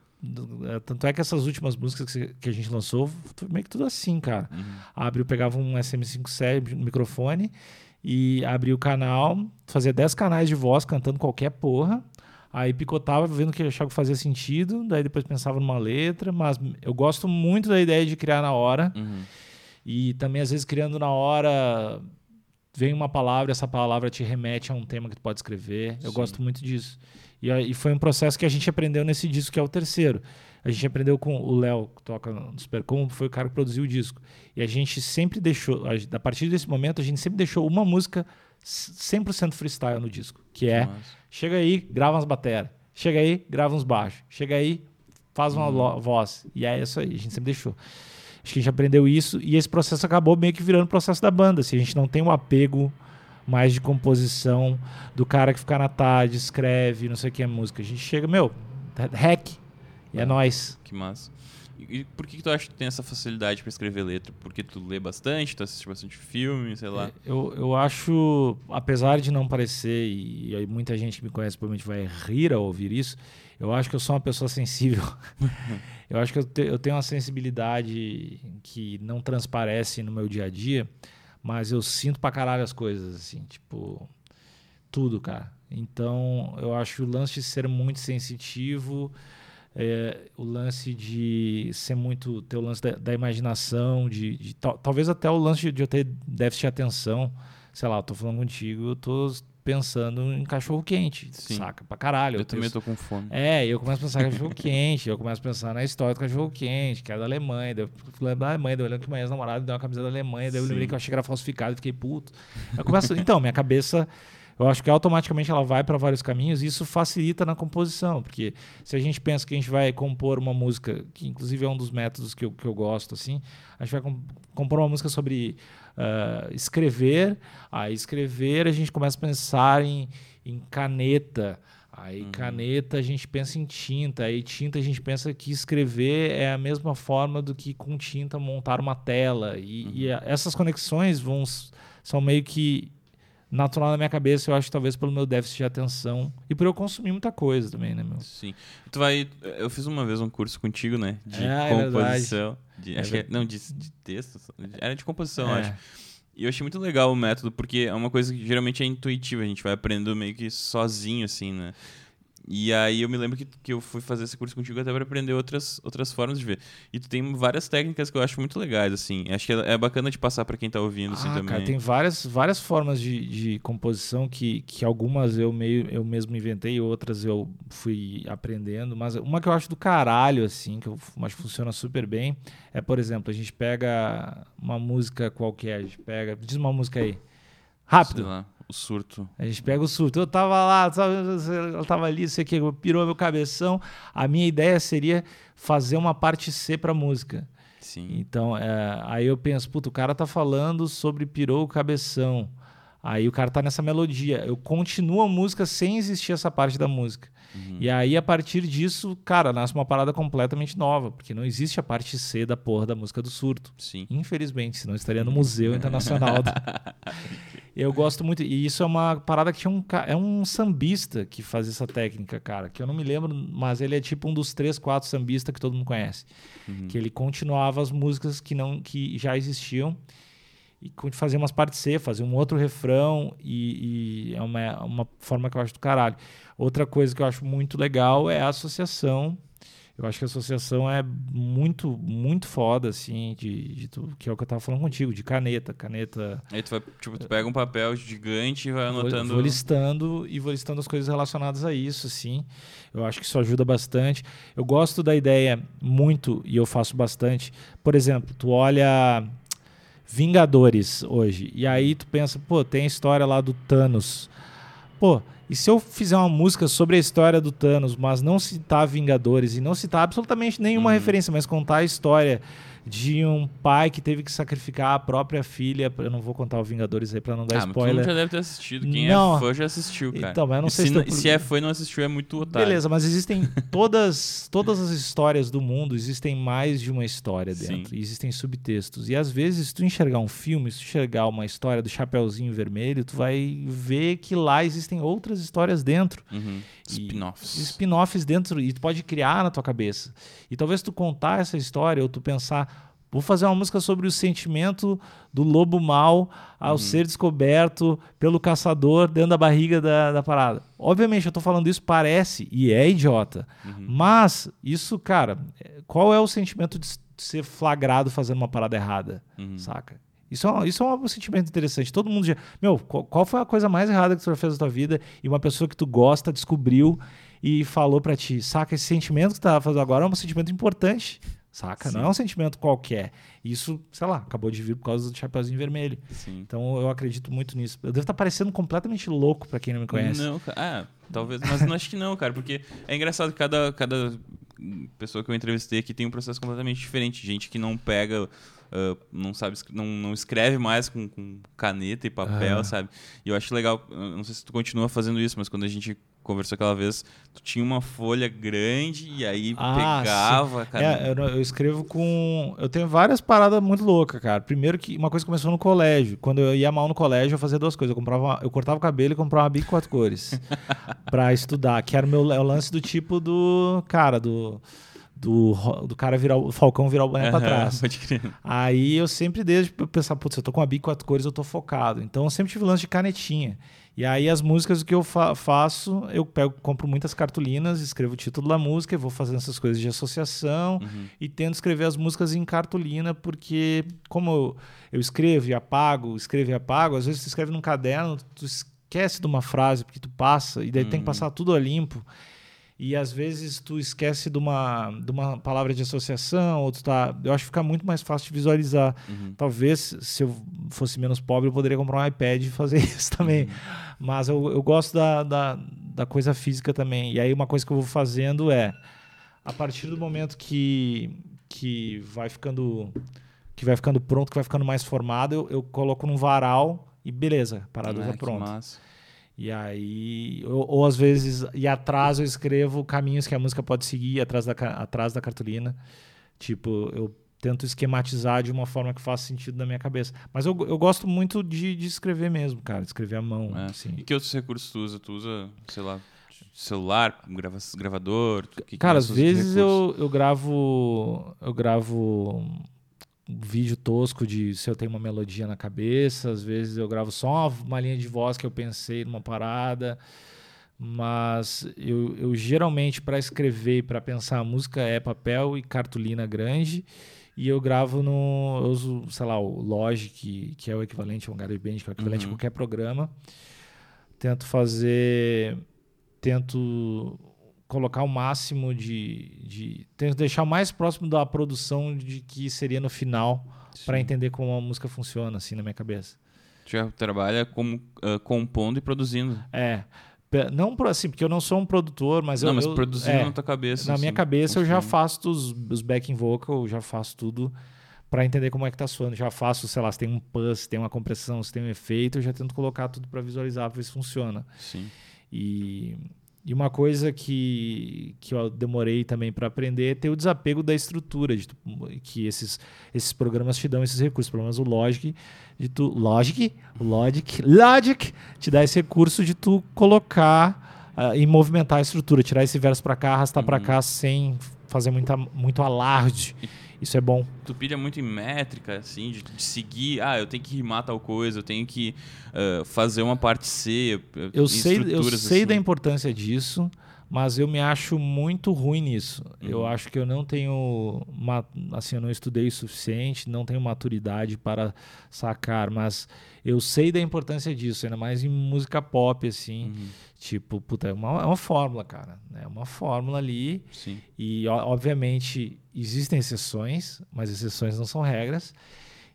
[SPEAKER 2] Tanto é que essas últimas músicas que a gente lançou, foi meio que tudo assim, cara.
[SPEAKER 1] Uhum.
[SPEAKER 2] Abriu, pegava um SM57 no microfone e abria o canal, fazia 10 canais de voz cantando qualquer porra. Aí picotava, vendo que eu achava que fazia sentido, daí depois pensava numa letra, mas eu gosto muito da ideia de criar na hora.
[SPEAKER 1] Uhum.
[SPEAKER 2] E também, às vezes, criando na hora, vem uma palavra, essa palavra te remete a um tema que tu pode escrever. Eu
[SPEAKER 1] Sim.
[SPEAKER 2] gosto muito disso. E, e foi um processo que a gente aprendeu nesse disco, que é o terceiro. A gente aprendeu com o Léo, que toca no Supercombo, foi o cara que produziu o disco. E a gente sempre deixou, a, a partir desse momento, a gente sempre deixou uma música 100% freestyle no disco, que é
[SPEAKER 1] Massa.
[SPEAKER 2] chega aí, grava umas bateras, chega aí, grava uns baixos, chega aí, faz uma
[SPEAKER 1] Uhum.
[SPEAKER 2] voz. E é isso aí, a gente sempre deixou. Acho que a gente aprendeu isso e esse processo acabou meio que virando o processo da banda. Assim, a gente não tem um apego mais de composição do cara que fica na tarde, escreve, não sei o que é música. A gente chega, meu, hack, e é nóis.
[SPEAKER 1] Que massa. E, e por que, que tu acha que tu tem essa facilidade pra escrever letra? Porque tu lê bastante, tu assiste bastante filme, sei lá.
[SPEAKER 2] Eu, eu acho, apesar de não parecer, e, e aí muita gente que me conhece provavelmente vai rir ao ouvir isso, eu acho que eu sou uma pessoa sensível. eu acho que eu, te- eu tenho uma sensibilidade que não transparece no meu dia a dia, mas eu sinto pra caralho as coisas, assim, tipo, tudo, cara. Então, eu acho o lance de ser muito sensitivo, é, o lance de ser muito. ter o lance da, da imaginação, de, de tal- talvez até o lance de, de eu ter déficit de atenção. Sei lá, eu tô falando contigo, eu tô pensando em cachorro quente,
[SPEAKER 1] Sim.
[SPEAKER 2] saca? Pra caralho.
[SPEAKER 1] Eu, também
[SPEAKER 2] penso-
[SPEAKER 1] tô com fome.
[SPEAKER 2] é, eu começo a pensar em cachorro quente, eu começo a pensar na história do cachorro quente, que é da Alemanha, daí eu lembro da Alemanha, daí eu lembro que minha ex-namorada deu uma camisa da Alemanha, daí eu
[SPEAKER 1] Sim.
[SPEAKER 2] lembrei que eu achei que era falsificado e fiquei puto. Eu começo, então, minha cabeça, eu acho que automaticamente ela vai para vários caminhos e isso facilita na composição, porque se a gente pensa que a gente vai compor uma música, que inclusive é um dos métodos que eu, que eu gosto, assim, a gente vai com- compor uma música sobre ah, escrever, aí escrever a gente começa a pensar em, em caneta, Aí
[SPEAKER 1] Uhum.
[SPEAKER 2] caneta a gente pensa em tinta, aí tinta a gente pensa que escrever é a mesma forma do que com tinta montar uma tela. E, e
[SPEAKER 1] Uhum.
[SPEAKER 2] a- essas conexões vão são meio que natural na minha cabeça, eu acho talvez pelo meu déficit de atenção e por eu consumir muita coisa também, né, meu?
[SPEAKER 1] Sim. Tu vai. Eu fiz uma vez um curso contigo, né? De
[SPEAKER 2] Ah, é
[SPEAKER 1] composição. de,
[SPEAKER 2] É
[SPEAKER 1] que é- não, de, de texto. Era de composição,
[SPEAKER 2] É.
[SPEAKER 1] acho. E eu achei muito legal o método, porque é uma coisa que geralmente é intuitiva, a gente vai aprendendo meio que sozinho, assim, né? E aí eu me lembro que, que eu fui fazer esse curso contigo até para aprender outras, outras formas de ver. E tu tem várias técnicas que eu acho muito legais, assim. Acho que é é bacana de passar para quem tá ouvindo, assim,
[SPEAKER 2] Ah,
[SPEAKER 1] também.
[SPEAKER 2] cara, tem várias, várias formas de, de composição que, que algumas eu meio eu mesmo inventei, outras eu fui aprendendo, mas uma que eu acho do caralho, assim, que eu f- acho que funciona super bem, é, por exemplo, a gente pega uma música qualquer, a gente pega. Diz uma música aí.
[SPEAKER 1] Sei
[SPEAKER 2] Rápido.
[SPEAKER 1] O surto.
[SPEAKER 2] A gente pega o surto. Eu tava lá, ela tava ali, sei que pirou meu cabeção. A minha ideia seria fazer uma parte C pra música.
[SPEAKER 1] Sim.
[SPEAKER 2] Então, é, aí eu penso, puto, o cara tá falando sobre pirou o cabeção. Aí o cara tá nessa melodia. Eu continuo a música sem existir essa parte da música.
[SPEAKER 1] Uhum.
[SPEAKER 2] E aí, a partir disso, cara, nasce uma parada completamente nova, porque não existe a parte C da porra da música do surto.
[SPEAKER 1] Sim.
[SPEAKER 2] Infelizmente, senão estaria no Museu Internacional. do- Eu gosto muito. E isso é uma parada que tinha um, é um sambista que faz essa técnica, cara. Que eu não me lembro, mas ele é tipo um dos três, quatro sambistas que todo mundo conhece.
[SPEAKER 1] Uhum.
[SPEAKER 2] Que ele continuava as músicas que, não, que já existiam e fazia umas partes C, fazia um outro refrão. E, e é uma, uma forma que eu acho do caralho. Outra coisa que eu acho muito legal é a associação. Eu acho que a associação é muito, muito foda, assim, de, de tu- que é o que eu tava falando contigo, de caneta. Caneta.
[SPEAKER 1] Aí tu vai, tipo, tu pega um papel gigante e vai
[SPEAKER 2] Vou,
[SPEAKER 1] anotando.
[SPEAKER 2] vou listando e vou listando as coisas relacionadas a isso, assim. Eu acho que isso ajuda bastante. Eu gosto da ideia muito, e eu faço bastante. Por exemplo, tu olha Vingadores hoje, e aí tu pensa, pô, tem a história lá do Thanos. Pô, e se eu fizer uma música sobre a história do Thanos, mas não citar Vingadores e não citar absolutamente nenhuma
[SPEAKER 1] Uhum.
[SPEAKER 2] referência, mas contar a história de um pai que teve que sacrificar a própria filha. Eu não vou contar o Vingadores aí pra não dar
[SPEAKER 1] Ah, mas
[SPEAKER 2] spoiler.
[SPEAKER 1] já deve ter assistido. Quem
[SPEAKER 2] Não.
[SPEAKER 1] é fã já assistiu, cara.
[SPEAKER 2] Então, mas eu não
[SPEAKER 1] E
[SPEAKER 2] sei
[SPEAKER 1] se,
[SPEAKER 2] se
[SPEAKER 1] se é fã e não assistiu, é muito otário.
[SPEAKER 2] Beleza, mas existem todas, todas as histórias do mundo, existem mais de uma história
[SPEAKER 1] Sim.
[SPEAKER 2] dentro, e existem subtextos. E às vezes, se tu enxergar um filme, se tu enxergar uma história do Chapeuzinho Vermelho, tu vai ver que lá existem outras histórias dentro.
[SPEAKER 1] Uhum. Spin-offs.
[SPEAKER 2] Spin-offs dentro, e tu pode criar na tua cabeça. E talvez tu contar essa história, ou tu pensar, vou fazer uma música sobre o sentimento do lobo mau ao
[SPEAKER 1] Uhum.
[SPEAKER 2] ser descoberto pelo caçador dentro da barriga da, da parada. Obviamente, eu tô falando isso, parece, e é idiota.
[SPEAKER 1] Uhum.
[SPEAKER 2] Mas, isso, cara, qual é o sentimento de ser flagrado fazendo uma parada errada?
[SPEAKER 1] Uhum.
[SPEAKER 2] Saca? Isso é, um- isso é um sentimento interessante. Todo mundo já. Meu, qual, qual foi a coisa mais errada que tu já fez na tua vida e uma pessoa que tu gosta descobriu e falou pra ti? Saca? Esse sentimento que tu tá fazendo agora é um sentimento importante. Saca?
[SPEAKER 1] Sim.
[SPEAKER 2] Não é um sentimento qualquer. Isso, sei lá, acabou de vir por causa do Chapeuzinho Vermelho.
[SPEAKER 1] Sim.
[SPEAKER 2] Então eu acredito muito nisso. Eu devo estar parecendo completamente louco pra quem não me conhece.
[SPEAKER 1] Não, cara. Ah, talvez, mas não acho que não, cara, porque é engraçado que cada, cada pessoa que eu entrevistei aqui tem um processo completamente diferente. Gente que não pega, ah, não sabe, não, não escreve mais com, com caneta e papel,
[SPEAKER 2] Ah.
[SPEAKER 1] sabe? E eu acho legal, não sei se tu continua fazendo isso, mas quando a gente conversou aquela vez, tu tinha uma folha grande e aí
[SPEAKER 2] Ah,
[SPEAKER 1] pegava a caneta.
[SPEAKER 2] É, eu, eu escrevo com. Eu tenho várias paradas muito loucas, cara. Primeiro que uma coisa começou no colégio. Quando eu ia mal no colégio, eu fazia duas coisas. Eu, comprava uma- eu cortava o cabelo e comprava uma bico quatro cores pra estudar. Que era o meu o lance do tipo do. Cara, do. Do, do cara virar o Falcão virar o boné pra
[SPEAKER 1] Aham,
[SPEAKER 2] trás.
[SPEAKER 1] Pode crer.
[SPEAKER 2] Aí eu sempre desde eu pensar, putz, eu tô com a bico quatro cores, eu tô focado. Então eu sempre tive lance de canetinha. E aí as músicas o que eu fa- faço, eu pego, compro muitas cartolinas, escrevo o título da música, e vou fazendo essas coisas de associação
[SPEAKER 1] Uhum.
[SPEAKER 2] e tento escrever as músicas em cartolina, porque como eu, eu escrevo e apago, escrevo e apago, às vezes tu escreve num caderno, tu esquece de uma frase porque tu passa, e daí tem que
[SPEAKER 1] Uhum.
[SPEAKER 2] passar tudo a limpo. E às vezes tu esquece de uma, de uma palavra de associação, ou tu tá. Eu acho que fica muito mais fácil de visualizar.
[SPEAKER 1] Uhum.
[SPEAKER 2] Talvez, se eu fosse menos pobre, eu poderia comprar um iPad e fazer isso também.
[SPEAKER 1] Uhum.
[SPEAKER 2] Mas eu, eu gosto da, da, da coisa física também. E aí uma coisa que eu vou fazendo é, a partir do momento que, que vai ficando que vai ficando pronto, que vai ficando mais formado, eu, eu coloco num varal e beleza, a parada
[SPEAKER 1] Ah,
[SPEAKER 2] tá
[SPEAKER 1] que
[SPEAKER 2] pronta.
[SPEAKER 1] massa.
[SPEAKER 2] E aí, ou, ou às vezes, e atrás eu escrevo caminhos que a música pode seguir atrás da, atrás da cartolina. Tipo, eu tento esquematizar de uma forma que faça sentido na minha cabeça. Mas eu, eu gosto muito de, de escrever mesmo, cara, de escrever à mão.
[SPEAKER 1] É.
[SPEAKER 2] Assim.
[SPEAKER 1] E que outros recursos tu usa? Tu usa, sei lá, celular, grava gravador? Que que
[SPEAKER 2] Cara,
[SPEAKER 1] mais
[SPEAKER 2] às vezes eu, eu gravo. Eu gravo vídeo tosco de se eu tenho uma melodia na cabeça, às vezes eu gravo só uma, uma linha de voz que eu pensei numa parada. Mas eu, eu geralmente, para escrever e para pensar a música, é papel e cartolina grande. E eu gravo no. Eu uso, sei lá, o Logic, que é o equivalente a um GarageBand, que é o equivalente
[SPEAKER 1] Uhum.
[SPEAKER 2] a qualquer programa. Tento fazer. Tento colocar o máximo de, de. Tento deixar o mais próximo da produção de que seria no final, para entender como a música funciona, assim, na minha cabeça.
[SPEAKER 1] Tu já trabalha como ah, compondo e produzindo.
[SPEAKER 2] É. Não por assim, porque eu não sou um produtor, mas
[SPEAKER 1] não,
[SPEAKER 2] eu.
[SPEAKER 1] mas
[SPEAKER 2] eu-
[SPEAKER 1] produzindo
[SPEAKER 2] é,
[SPEAKER 1] na tua cabeça.
[SPEAKER 2] Na minha
[SPEAKER 1] assim,
[SPEAKER 2] cabeça eu já faço os, os backing vocal, eu já faço tudo para entender como é que tá soando. Já faço, sei lá, se tem um pulse, se tem uma compressão, se tem um efeito, eu já tento colocar tudo para visualizar, pra ver se funciona.
[SPEAKER 1] Sim.
[SPEAKER 2] E, e uma coisa que, que eu demorei também para aprender é ter o desapego da estrutura, de tu- que esses, esses programas te dão esses recursos. Pelo menos o Logic, de tu, Logic, Logic, Logic te dá esse recurso de tu colocar ah, e movimentar a estrutura, tirar esse verso para cá, arrastar para
[SPEAKER 1] Uhum.
[SPEAKER 2] cá sem fazer muita, muito alarde. Isso é bom.
[SPEAKER 1] Tu pilha muito em métrica, assim, de, de seguir. Ah, eu tenho que rimar tal coisa, eu tenho que ah, fazer uma parte C. eh,
[SPEAKER 2] Eu sei, eu sei
[SPEAKER 1] assim.
[SPEAKER 2] da importância disso, mas eu me acho muito ruim nisso. Eu
[SPEAKER 1] Uhum.
[SPEAKER 2] acho que eu não tenho, assim, eu não estudei o suficiente, não tenho maturidade para sacar, mas eu sei da importância disso, ainda mais em música pop, assim.
[SPEAKER 1] Uhum,
[SPEAKER 2] Tipo, puta, é uma, é uma fórmula, cara. É uma fórmula ali.
[SPEAKER 1] sim.
[SPEAKER 2] E, obviamente, existem exceções, mas exceções não são regras.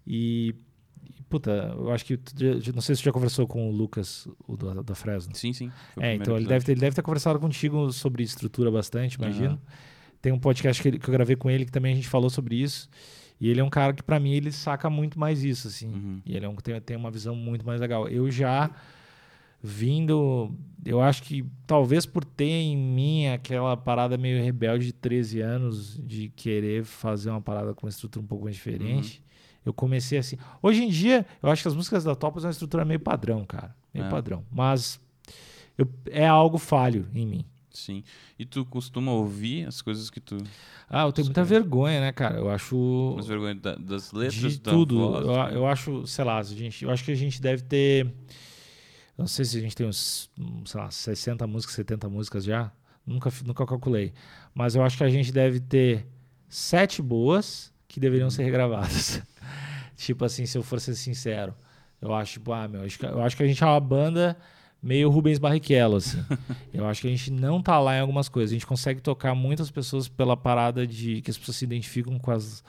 [SPEAKER 2] E, puta, eu acho que. Não sei se você já conversou com o Lucas, o da, da Fresno.
[SPEAKER 1] Sim, sim.
[SPEAKER 2] É, então ele deve, ter, ele deve ter conversado contigo sobre estrutura bastante, imagino.
[SPEAKER 1] Aham.
[SPEAKER 2] Tem um podcast que, ele- que eu gravei com ele que também a gente falou sobre isso. E ele é um cara que, pra mim, ele saca muito mais isso, assim.
[SPEAKER 1] Uhum.
[SPEAKER 2] E ele é um, tem, tem uma visão muito mais legal. Eu já vindo, eu acho que talvez por ter em mim aquela parada meio rebelde de 13 anos, de querer fazer uma parada com uma estrutura um pouco mais diferente, eu comecei assim. Hoje em dia, eu acho que as músicas da Topaz é uma estrutura meio padrão, cara. Meio
[SPEAKER 1] É.
[SPEAKER 2] padrão. Mas eu- é algo falho em mim.
[SPEAKER 1] Sim. E tu costuma ouvir as coisas que tu.
[SPEAKER 2] Ah, eu tenho muita vergonha, né, cara? Eu acho.
[SPEAKER 1] As vergonhas da- das letras,
[SPEAKER 2] de tudo.
[SPEAKER 1] voz,
[SPEAKER 2] eu,
[SPEAKER 1] né?
[SPEAKER 2] eu acho, sei lá, a gente, eu acho que a gente deve ter. Não sei se a gente tem uns, hum, sei lá, 60 músicas, 70 músicas já. Nunca, nunca calculei. Mas eu acho que a gente deve ter sete boas que deveriam
[SPEAKER 1] Uhum.
[SPEAKER 2] ser regravadas. Tipo assim, se eu for ser sincero. Eu acho, tipo, ah, meu, eu acho que a gente é uma banda meio Rubens Barrichello, assim. eu acho que a gente não tá lá em algumas coisas. A gente consegue tocar muitas pessoas pela parada de que as pessoas se identificam com as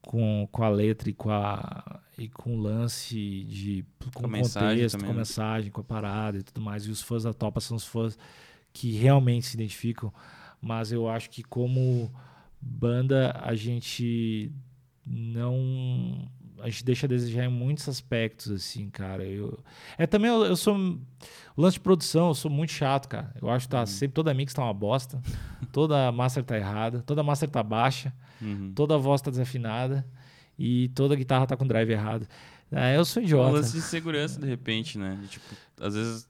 [SPEAKER 2] com, com a letra e com a e com o lance de com, com contexto, com a né? mensagem, com a parada e tudo mais. E os fãs da Topa são os fãs que realmente se identificam, mas eu acho que como banda a gente não a gente deixa a desejar em muitos aspectos, assim, cara. Eu, é também, eu, eu sou. O lance de produção, eu sou muito chato, cara. Eu acho que tá uhum. sempre toda mix tá uma bosta, toda master tá errada, toda master tá baixa, uhum. toda voz tá desafinada e toda guitarra tá com drive errado. É, eu sou idiota. Um
[SPEAKER 1] lance de segurança, de repente, né? De, tipo, às vezes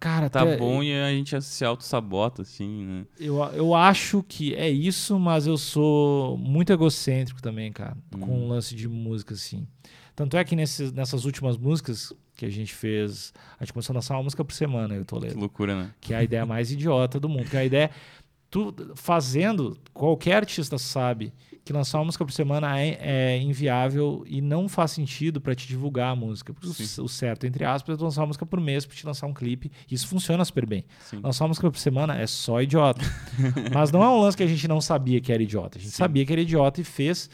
[SPEAKER 1] Cara, tá até, bom e a gente se auto-sabota, assim, né?
[SPEAKER 2] Eu, eu acho que é isso, mas eu sou muito egocêntrico também, cara, hum. com o um lance de música, assim. Tanto é que nesses, nessas últimas músicas que a gente fez, a gente começou a lançar uma música por semana, eu tô lendo.
[SPEAKER 1] Que loucura, né?
[SPEAKER 2] Que é a ideia mais idiota do mundo. Que é a ideia. Tu fazendo, qualquer artista sabe que lançar uma música por semana é, é inviável e não faz sentido para te divulgar a música. O, o, certo, entre aspas, é lançar uma música por mês para te lançar um clipe. Isso funciona super bem. Sim. Lançar uma música por semana é só idiota. Mas não é um lance que a gente não sabia que era idiota. A gente Sim. sabia que era idiota e fez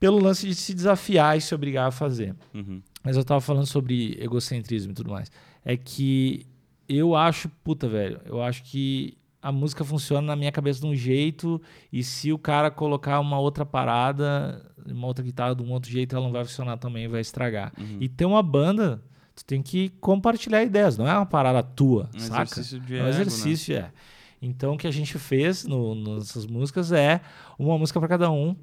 [SPEAKER 2] pelo lance de se desafiar e se obrigar a fazer. Uhum. Mas eu tava falando sobre egocentrismo e tudo mais. É que eu acho, puta, velho, eu acho que a música funciona na minha cabeça de um jeito e se o cara colocar uma outra parada, uma outra guitarra de um outro jeito, ela não vai funcionar também, vai estragar. Uhum. E ter uma banda, tu tem que compartilhar ideias, não é uma parada tua, um saca? Exercício de é um exercício, né? é. Então o que a gente fez no, nessas músicas é uma música para cada um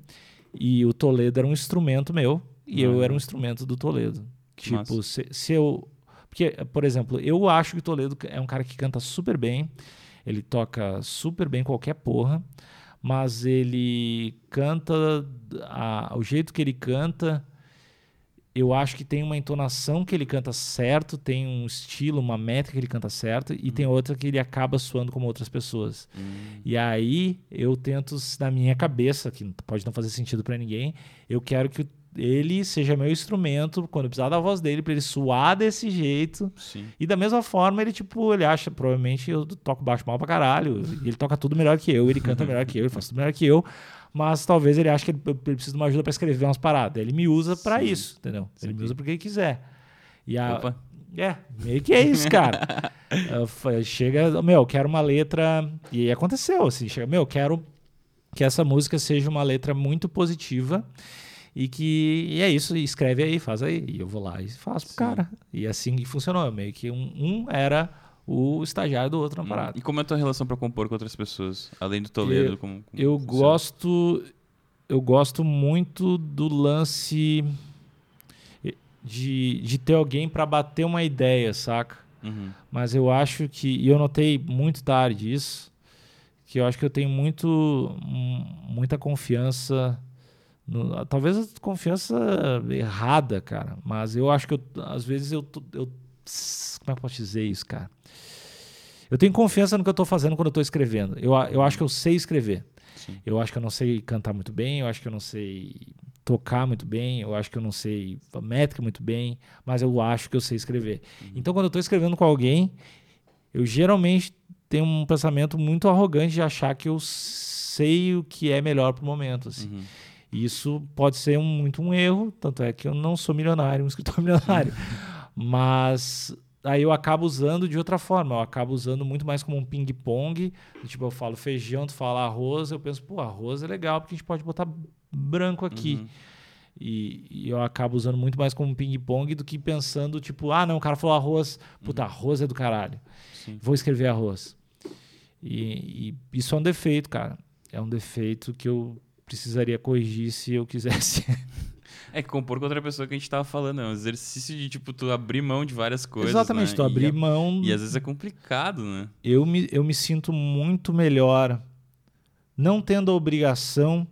[SPEAKER 2] e o Toledo era um instrumento meu e uhum. eu era um instrumento do Toledo. Tipo, se, se eu porque, por exemplo, eu acho que o Toledo é um cara que canta super bem. Ele toca super bem qualquer porra, mas ele canta a, o jeito que ele canta. Eu acho que tem uma entonação que ele canta certo, tem um estilo, uma métrica que ele canta certo, e tem hum. outra que ele acaba soando como outras pessoas. Hum. E aí eu tento, na minha cabeça, que pode não fazer sentido para ninguém, eu quero que ele seja meu instrumento quando eu precisar da voz dele para ele suar desse jeito. Sim. E da mesma forma, ele tipo, ele acha, provavelmente eu toco baixo mal pra caralho, ele toca tudo melhor que eu, ele canta melhor que eu, ele faz tudo melhor que eu, mas talvez ele ache que ele, ele precisa de uma ajuda para escrever umas paradas. Ele me usa para isso, entendeu? Sim. Ele me usa porque ele quiser. E a Opa. É, meio que é isso, cara. chega, meu, eu quero uma letra e aconteceu assim, chega, meu, eu quero que essa música seja uma letra muito positiva e que e é isso, escreve aí, faz aí. E eu vou lá e faço pro cara. E assim que funcionou. Meio que um, um era o estagiário do outro na hum, parada.
[SPEAKER 1] E como é a tua relação para compor com outras pessoas? Além do Toledo,
[SPEAKER 2] eu,
[SPEAKER 1] como, como
[SPEAKER 2] Eu gosto. Eu gosto muito do lance de, de ter alguém para bater uma ideia, saca? Uhum. Mas eu acho que. E eu notei muito tarde isso. Que eu acho que eu tenho muito, muita confiança no, talvez a confiança errada, cara. Mas eu acho que eu, às vezes eu, eu. Como é que eu posso dizer isso, cara? Eu tenho confiança no que eu estou fazendo quando eu estou escrevendo. Eu, eu acho que eu sei escrever. Sim. Eu acho que eu não sei cantar muito bem, eu acho que eu não sei tocar muito bem, eu acho que eu não sei a métrica muito bem, mas eu acho que eu sei escrever. Uhum. Então, quando eu estou escrevendo com alguém, eu geralmente tenho um pensamento muito arrogante de achar que eu sei o que é melhor para o momento. Assim. Uhum. Isso pode ser um, muito um erro, tanto é que eu não sou milionário, um escritor milionário. Mas aí eu acabo usando de outra forma, eu acabo usando muito mais como um ping-pong. Tipo, eu falo feijão, tu fala arroz, eu penso, pô, arroz é legal porque a gente pode botar branco aqui. Uhum. E, e, eu acabo usando muito mais como ping-pong do que pensando, tipo, ah, não, o cara falou arroz, puta, uhum. arroz é do caralho. Sim. Vou escrever arroz. E, e isso é um defeito, cara. É um defeito que eu precisaria corrigir se eu quisesse.
[SPEAKER 1] É que compor com outra pessoa que a gente tava falando, é um exercício de, tipo, tu abrir mão de várias coisas.
[SPEAKER 2] Exatamente,
[SPEAKER 1] né?
[SPEAKER 2] tu abrir mão.
[SPEAKER 1] E às vezes é complicado, né?
[SPEAKER 2] Eu me, eu me sinto muito melhor não tendo a obrigação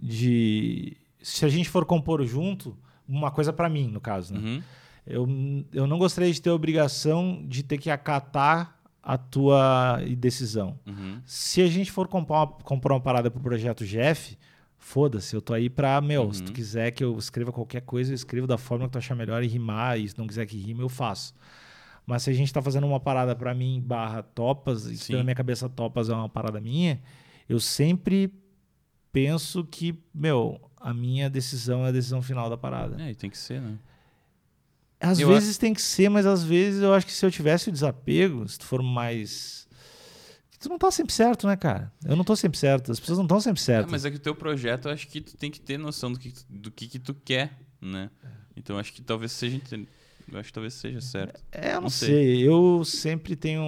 [SPEAKER 2] de. Se a gente for compor junto, uma coisa para mim, no caso, né? Uhum. Eu, eu não gostaria de ter a obrigação de ter que acatar a tua decisão. Uhum. Se a gente for comprar uma, comprar uma parada pro projeto Jeff, foda-se, eu tô aí pra, meu, uhum. se tu uhum. quiser que eu escreva qualquer coisa, eu escrevo da forma que tu achar melhor e rimar, e se não quiser que rime, eu faço. Mas se a gente tá fazendo uma parada pra mim, barra topas, e se na minha cabeça topas é uma parada minha, eu sempre penso que, meu, a minha decisão é a decisão final da parada.
[SPEAKER 1] É, e tem que ser, né?
[SPEAKER 2] Às
[SPEAKER 1] Eu
[SPEAKER 2] vezes tem que ser, mas às vezes eu acho que se eu tivesse o desapego, se tu for mais. Tu não tá sempre certo, né, cara? Eu não tô sempre certo. As pessoas não estão sempre
[SPEAKER 1] É,
[SPEAKER 2] certas.
[SPEAKER 1] mas é que o teu projeto, eu acho que tu tem que ter noção do que, tu- do que, que tu quer, né? Então acho que talvez seja. Eu acho que talvez seja certo.
[SPEAKER 2] É, eu não,
[SPEAKER 1] Não
[SPEAKER 2] sei.
[SPEAKER 1] sei.
[SPEAKER 2] Eu sempre tenho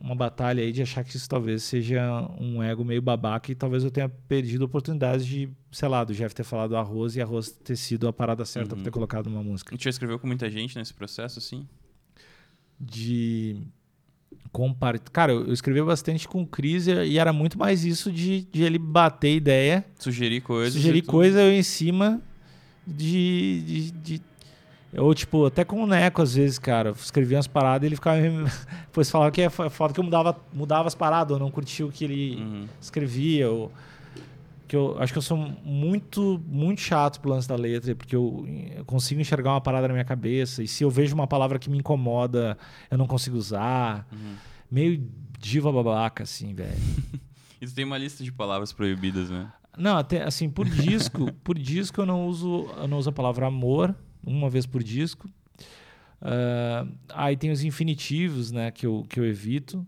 [SPEAKER 2] uma batalha aí de achar que isso talvez seja um ego meio babaca e talvez eu tenha perdido oportunidades de, sei lá, do Jeff ter falado arroz e arroz ter sido a parada certa
[SPEAKER 1] Uhum.
[SPEAKER 2] pra ter colocado uma música.
[SPEAKER 1] A gente já escreveu com muita gente nesse processo, assim?
[SPEAKER 2] De compartilhar. Cara, eu escrevi bastante com o Cris e e era muito mais isso de, de ele bater ideia,
[SPEAKER 1] Sugerir coisas.
[SPEAKER 2] sugerir
[SPEAKER 1] e
[SPEAKER 2] coisa eu em cima de, de, de- Ou, tipo, até com o Neco, às vezes, cara, eu escrevia umas paradas e ele ficava. Depois falava que é fo- foda que eu mudava, mudava as paradas, ou não curtia o que ele
[SPEAKER 1] Uhum.
[SPEAKER 2] escrevia. Ou, que eu acho que eu sou muito, muito chato pro lance da letra, porque eu, eu consigo enxergar uma parada na minha cabeça, e se eu vejo uma palavra que me incomoda, eu não consigo usar.
[SPEAKER 1] Uhum.
[SPEAKER 2] Meio diva babaca, assim, velho.
[SPEAKER 1] E tu tem uma lista de palavras proibidas, né?
[SPEAKER 2] Não, até assim, por disco, por disco eu não uso, eu não uso a palavra amor, uma vez por disco. Ah, aí tem os infinitivos, né, que eu, que eu evito.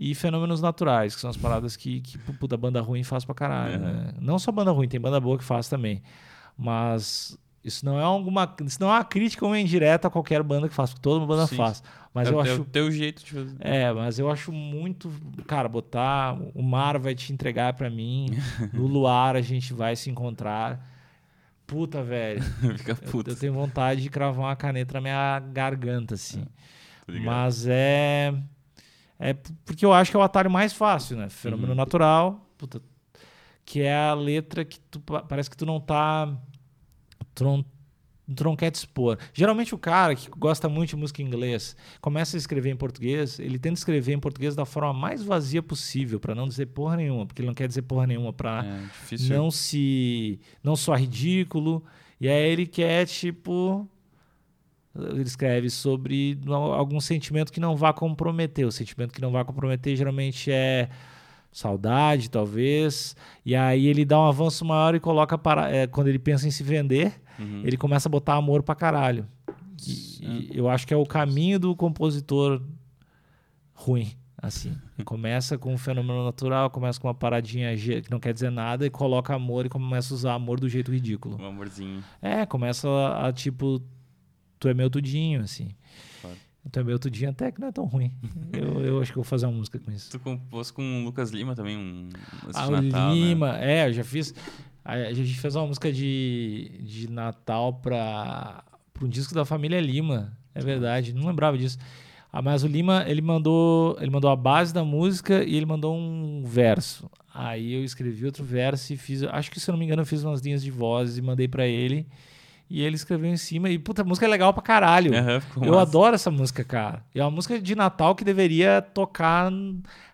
[SPEAKER 2] E fenômenos naturais, que são as paradas que, que puta, banda ruim faz pra caralho.
[SPEAKER 1] Uhum.
[SPEAKER 2] Né? Não só banda ruim, tem banda boa que faz também. Mas isso não é alguma. Isso não é uma crítica ou uma indireta a qualquer banda que faz, porque toda banda
[SPEAKER 1] Sim.
[SPEAKER 2] faz. Mas
[SPEAKER 1] é,
[SPEAKER 2] eu
[SPEAKER 1] o- é
[SPEAKER 2] acho
[SPEAKER 1] o teu jeito de fazer.
[SPEAKER 2] é, mas eu acho muito. Cara, botar. O mar vai te entregar pra mim. No luar a gente vai se encontrar. Puta, velho.
[SPEAKER 1] Fica
[SPEAKER 2] Eu,
[SPEAKER 1] puto.
[SPEAKER 2] eu tenho vontade de cravar uma caneta na minha garganta, assim.
[SPEAKER 1] ligado?
[SPEAKER 2] mas é. É porque eu acho que é o atalho mais fácil, né? Fenômeno
[SPEAKER 1] Uhum.
[SPEAKER 2] natural. Puta, que é a letra que tu pa- parece que tu não tá. Tu não, tu não quer te expor. Geralmente o cara que gosta muito de música em inglês começa a escrever em português, ele tenta escrever em português da forma mais vazia possível, pra não dizer porra nenhuma, porque ele não quer dizer porra nenhuma pra
[SPEAKER 1] É
[SPEAKER 2] não se não soar ridículo. E aí ele quer tipo ele escreve sobre algum sentimento que não vá comprometer. O sentimento que não vai comprometer geralmente é saudade talvez. E aí ele dá um avanço maior e coloca para é, quando ele pensa em se vender
[SPEAKER 1] Uhum.
[SPEAKER 2] ele começa a botar amor pra caralho e, e eu acho que é o caminho do compositor ruim assim começa com um fenômeno natural começa com uma paradinha que não quer dizer nada e coloca amor e começa a usar amor do jeito ridículo
[SPEAKER 1] Um amorzinho.
[SPEAKER 2] é começa a, a, tipo tu é meu tudinho assim
[SPEAKER 1] Claro.
[SPEAKER 2] tu é meu tudinho até que não é tão ruim eu, eu acho que vou fazer uma música com isso
[SPEAKER 1] Tu compôs com o Lucas Lima também, um.
[SPEAKER 2] ah, o
[SPEAKER 1] Natal, né?
[SPEAKER 2] Lima é eu já fiz a, gente fez uma música de, de Natal para um disco da família Lima é verdade não lembrava disso ah, mas o Lima ele mandou ele mandou a base da música e ele mandou um verso aí eu escrevi outro verso e fiz acho que se eu não me engano eu fiz umas linhas de voz e mandei para ele e ele escreveu em cima e puta a música é legal pra caralho
[SPEAKER 1] ficou
[SPEAKER 2] eu
[SPEAKER 1] massa.
[SPEAKER 2] adoro essa música, cara. É uma música de Natal que deveria tocar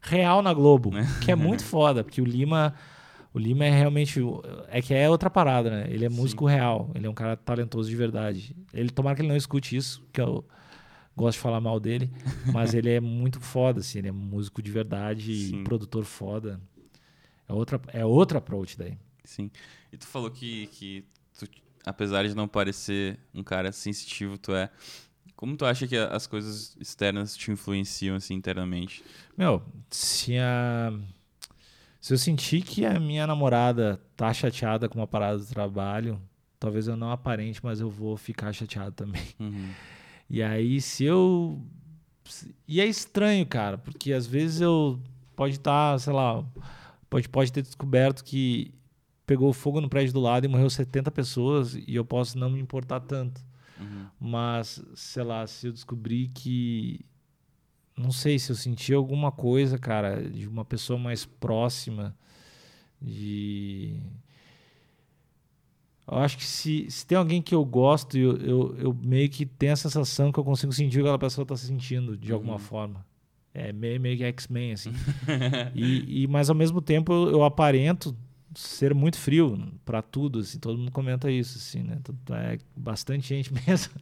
[SPEAKER 2] real na Globo, que é muito foda, porque o Lima, o Lima é realmente é que é outra parada, né? Ele é
[SPEAKER 1] Sim.
[SPEAKER 2] músico real, ele é um cara talentoso de verdade. Ele tomara que ele não escute isso, que eu gosto de falar mal dele, mas ele é muito foda assim, ele é músico de verdade, e
[SPEAKER 1] Sim.
[SPEAKER 2] produtor foda. É outra é outra approach daí.
[SPEAKER 1] Sim. E tu falou que, que tu, apesar de não parecer um cara sensitivo, tu é. Como tu acha que as coisas externas te influenciam assim internamente?
[SPEAKER 2] Meu, se a. Se eu sentir que a minha namorada tá chateada com uma parada do trabalho, talvez eu não aparente, mas eu vou ficar chateado também.
[SPEAKER 1] Uhum.
[SPEAKER 2] E aí, se eu. E é estranho, cara, porque às vezes eu. Pode estar, sei lá. Pode, pode ter descoberto que pegou fogo no prédio do lado e morreu 70 pessoas e eu posso não me importar tanto.
[SPEAKER 1] Uhum.
[SPEAKER 2] Mas, sei lá, se eu descobrir que. Não sei, se eu sentir alguma coisa, cara, de uma pessoa mais próxima, de. Eu acho que se, se tem alguém que eu gosto, eu, eu, eu meio que tenho a sensação que eu consigo sentir o que aquela pessoa tá sentindo, de alguma
[SPEAKER 1] Uhum.
[SPEAKER 2] forma. É meio, meio que X-Men, assim. e, e, mas ao mesmo tempo eu, eu aparento ser muito frio para tudo, assim, todo mundo comenta isso, assim, né? É bastante gente mesmo.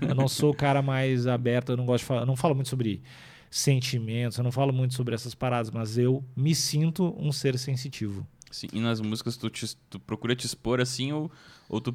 [SPEAKER 2] eu não sou o cara mais aberto, eu não gosto de falar, não falo muito sobre sentimentos, eu não falo muito sobre essas paradas, mas eu me sinto um ser sensitivo.
[SPEAKER 1] Sim, e nas músicas tu, te, tu procura te expor assim ou, ou tu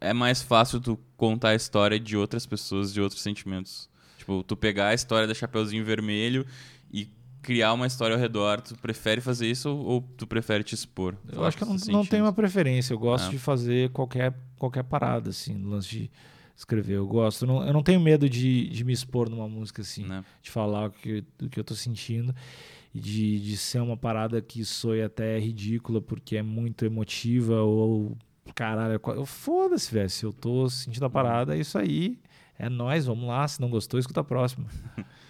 [SPEAKER 1] é mais fácil tu contar a história de outras pessoas, de outros sentimentos? Tipo, tu pegar a história da Chapeuzinho Vermelho e criar uma história ao redor, tu prefere fazer isso ou, tu prefere te expor?
[SPEAKER 2] Eu acho que eu não, não tenho uma preferência. Eu gosto é. de fazer qualquer, qualquer parada, assim, no lance de escrever. Eu gosto. Eu não, eu não tenho medo de, de me expor numa música, assim, né? de falar o que, o que eu tô sentindo. De, de ser uma parada que soe até ridícula porque é muito emotiva ou caralho, foda-se, velho. Se eu tô sentindo a uhum. parada, é isso aí. É nós, vamos lá. Se não gostou, escuta a próxima.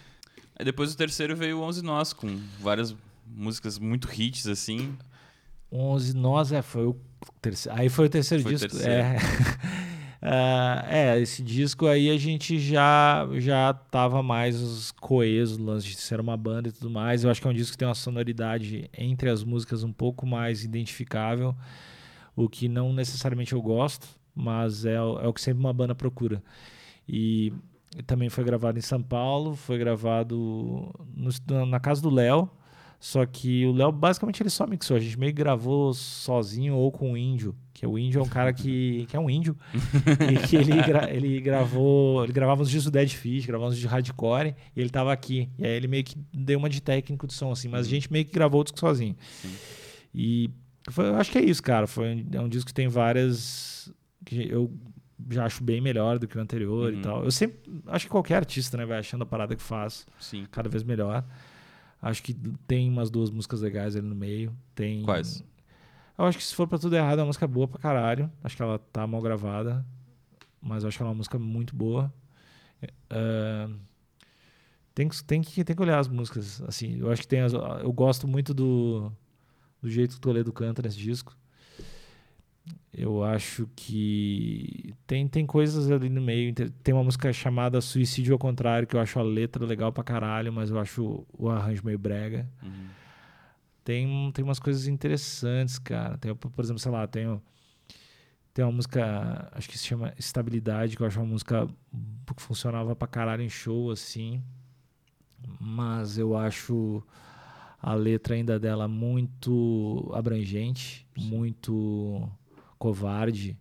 [SPEAKER 1] Aí depois o terceiro veio o 11 Nós, com várias músicas muito hits, assim.
[SPEAKER 2] 11 Nós, é, foi o terceiro. Aí foi o terceiro foi disco. O terceiro. É. uh, é, esse disco aí a gente já já tava mais coeso, lance de ser uma banda e tudo mais. Eu acho que é um disco que tem uma sonoridade entre as músicas um pouco mais identificável, o que não necessariamente eu gosto, mas é, é o que sempre uma banda procura. E também foi gravado em São Paulo, foi gravado no, na casa do Léo. Só que o Léo basicamente ele só mixou. A gente meio que gravou sozinho ou com o índio. Que o índio é um cara que, que é um índio. e que ele, gra, ele gravou. Ele gravava uns discos do Dead Fish, gravava uns de hardcore, e ele tava aqui. E aí ele meio que deu uma de técnico de som, assim, mas a gente meio que gravou o disco sozinho. Sim. E foi, eu acho que é isso, cara. Foi, é um disco que tem várias. Que eu já acho bem melhor do que o anterior uhum. e tal. Eu sempre acho que qualquer artista, né, vai achando a parada que faz Sim. cada vez melhor. Acho que tem umas duas músicas legais ali no meio. Tem
[SPEAKER 1] Quais?
[SPEAKER 2] Eu acho que se for para tudo errado, é uma música boa pra caralho. Acho que ela tá mal gravada, mas eu acho que ela é uma música muito boa. Uh, tem, tem, que, tem que olhar as músicas, assim. Eu acho que tem as, eu gosto muito do, do jeito que o Toledo canta nesse disco. Eu acho que tem, tem coisas ali no meio. Tem uma música chamada Suicídio ao Contrário, que eu acho a letra legal pra caralho, mas eu acho o arranjo meio brega. Uhum. Tem, tem umas coisas interessantes, cara. Tem, por exemplo, sei lá, tem, tem uma música, acho que se chama Estabilidade, que eu acho uma música que funcionava pra caralho em show, assim. Mas eu acho a letra ainda dela muito abrangente, Sim. muito covarde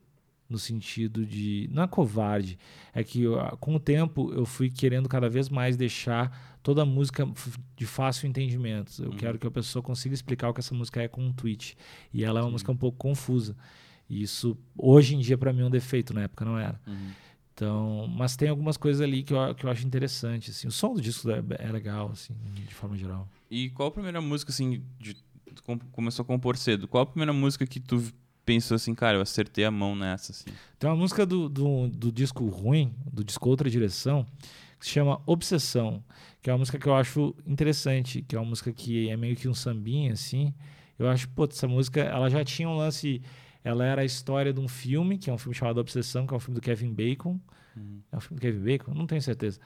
[SPEAKER 2] no sentido de não é covarde é que eu, com o tempo eu fui querendo cada vez mais deixar toda a música de fácil entendimento. Eu uhum. quero que a pessoa consiga explicar o que essa música é com um tweet. E ela é uma Sim. música um pouco confusa. E isso hoje em dia para mim é um defeito na época não era. Uhum. então mas tem algumas coisas ali que eu, que eu acho interessante assim. O som do disco é, é legal assim de forma geral.
[SPEAKER 1] E qual a primeira música assim de começou a compor cedo? Qual a primeira música que tu pensou assim, cara, eu acertei a mão nessa, assim?
[SPEAKER 2] Tem uma música do, do, do disco ruim, do disco Outra Direção, que se chama Obsessão, que é uma música que eu acho interessante, que é uma música que é meio que um sambinha, assim. Eu acho, pô, essa música, ela já tinha um lance... Ela era a história de um filme, que é um filme chamado Obsessão, que é um filme do Kevin Bacon. Uhum. É um filme do Kevin Bacon? Não tenho certeza.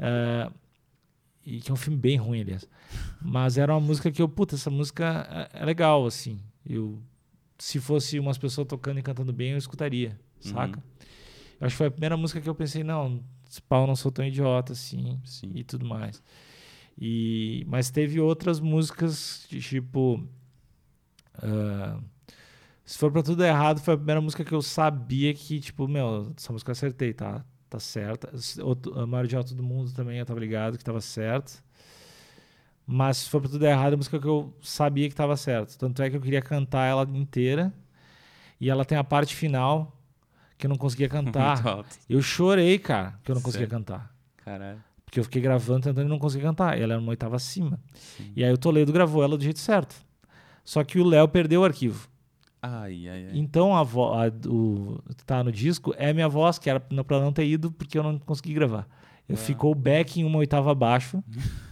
[SPEAKER 2] Uh, e que é um filme bem ruim, aliás. Mas era uma música que eu, puta, essa música é, é legal, assim. Eu se fosse umas pessoas tocando e cantando bem, eu escutaria, uhum. saca? Eu acho que foi a primeira música que eu pensei, não, esse pau não sou tão idiota assim Sim. e tudo mais. E, mas teve outras músicas de tipo. Uh, se for pra tudo errado, foi a primeira música que eu sabia que, tipo, meu, essa música eu acertei, tá? Tá certa. A Mário de Alto do Mundo também eu tava ligado que tava certo. Mas se for pra tudo errado, é a música que eu sabia que estava certo. Tanto é que eu queria cantar ela inteira. E ela tem a parte final que eu não conseguia cantar. eu chorei, cara, que eu não conseguia cantar.
[SPEAKER 1] Caralho.
[SPEAKER 2] Porque eu fiquei gravando, tentando e não conseguia cantar. E ela era uma oitava acima. Sim. E aí o Toledo gravou ela do jeito certo. Só que o Léo perdeu o arquivo.
[SPEAKER 1] Ai, ai, ai.
[SPEAKER 2] Então a voz, o tá no disco é minha voz, que era pra não ter ido porque eu não consegui gravar. Eu é. ficou o back em uma oitava abaixo,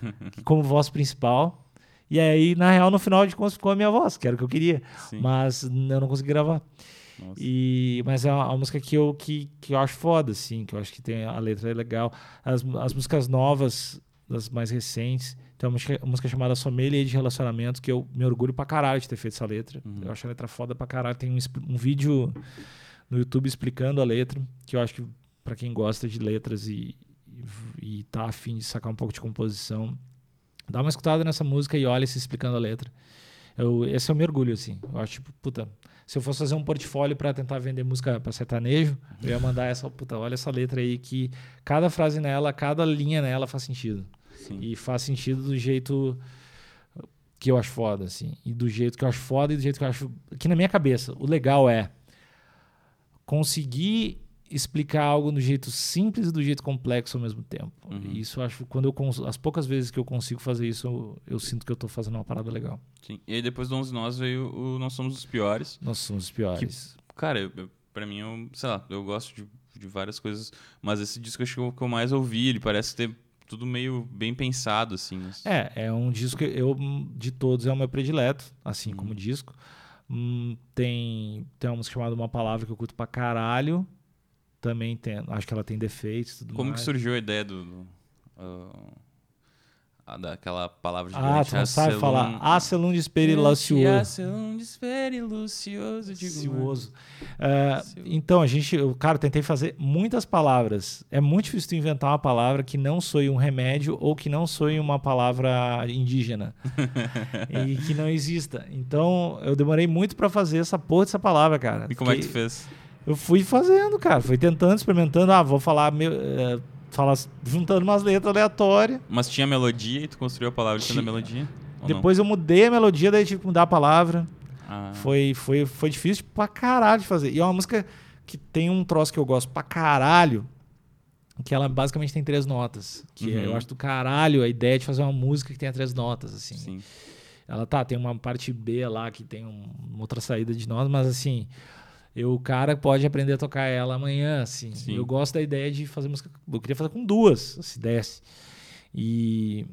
[SPEAKER 2] como voz principal. E aí, na real, no final de contas, ficou a minha voz, que era o que eu queria. Sim. Mas eu não consegui gravar. E, mas é uma, uma, música que eu, que, que eu acho foda, assim, que eu acho que tem a letra é legal. As, as músicas novas, das mais recentes, tem uma música, uma música chamada Sommelier de Relacionamento, que eu me orgulho pra caralho de ter feito essa letra.
[SPEAKER 1] Uhum.
[SPEAKER 2] Eu acho a letra foda pra caralho. Tem um, um vídeo no YouTube explicando a letra, que eu acho que pra quem gosta de letras e, e, tá afim de sacar um pouco de composição, dá uma escutada nessa música e olha se explicando a letra. Eu, esse é o meu orgulho, assim. Eu acho, tipo, puta, se eu fosse fazer um portfólio pra tentar vender música pra sertanejo, eu ia mandar essa, puta, olha essa letra aí que cada frase nela, cada linha nela faz sentido.
[SPEAKER 1] Sim.
[SPEAKER 2] E faz sentido do jeito que eu acho foda, assim. E do jeito que eu acho foda e do jeito que eu acho. Que na minha cabeça, o legal é conseguir explicar algo do jeito simples e do jeito complexo ao mesmo tempo.
[SPEAKER 1] Uhum.
[SPEAKER 2] E isso eu acho quando eu cons- as poucas vezes que eu consigo fazer isso, eu, eu sinto que eu tô fazendo uma parada legal.
[SPEAKER 1] Sim. E aí depois do 11 Nós veio o Nós Somos os Piores.
[SPEAKER 2] Nós somos os piores.
[SPEAKER 1] Cara, eu, eu, pra mim, eu, sei lá, eu gosto de, de várias coisas, mas esse disco eu acho que o que eu mais ouvi, ele parece ter tudo meio bem pensado, assim. mas-
[SPEAKER 2] É, é um disco que eu, de todos, é o meu predileto, assim
[SPEAKER 1] Uhum.
[SPEAKER 2] como disco. Hum, tem, tem uma música chamada Uma Palavra que eu curto pra caralho. Também tem, acho que ela tem defeitos
[SPEAKER 1] Como
[SPEAKER 2] mais.
[SPEAKER 1] que surgiu a ideia do... do ah, a daquela palavra de
[SPEAKER 2] Ah, tu não sabe falar. Acelum de Esperilucioso.
[SPEAKER 1] Acelum desperilucioso.
[SPEAKER 2] Cioso. É,
[SPEAKER 1] Cio-
[SPEAKER 2] então, a gente, eu, cara, tentei fazer muitas palavras. É muito difícil tu inventar uma palavra que não soe um remédio ou que não soe uma palavra indígena e que não exista. Então, eu demorei muito pra fazer essa porra dessa palavra, cara.
[SPEAKER 1] E como é que tu fez?
[SPEAKER 2] Eu fui fazendo, cara. Fui tentando, experimentando. Ah, vou falar, meu, é, falar juntando umas letras aleatórias.
[SPEAKER 1] Mas tinha melodia e tu construiu a palavra tendo a
[SPEAKER 2] Tinha.
[SPEAKER 1] melodia?
[SPEAKER 2] Depois eu mudei a melodia, daí tive que mudar a palavra.
[SPEAKER 1] não? Ah,
[SPEAKER 2] Foi, foi, foi difícil pra caralho de fazer. E é uma música que tem um troço que eu gosto pra caralho, que ela basicamente tem três notas. Que é-
[SPEAKER 1] Uhum.
[SPEAKER 2] eu acho do caralho a ideia de fazer uma música que tenha três notas, assim.
[SPEAKER 1] sim.
[SPEAKER 2] Ela tá, tem uma parte B lá que tem um- uma outra saída de notas, mas assim, eu, o cara pode aprender a tocar ela amanhã, assim.
[SPEAKER 1] Sim.
[SPEAKER 2] Eu gosto da ideia de fazer música. Eu queria fazer com duas, se desse. E,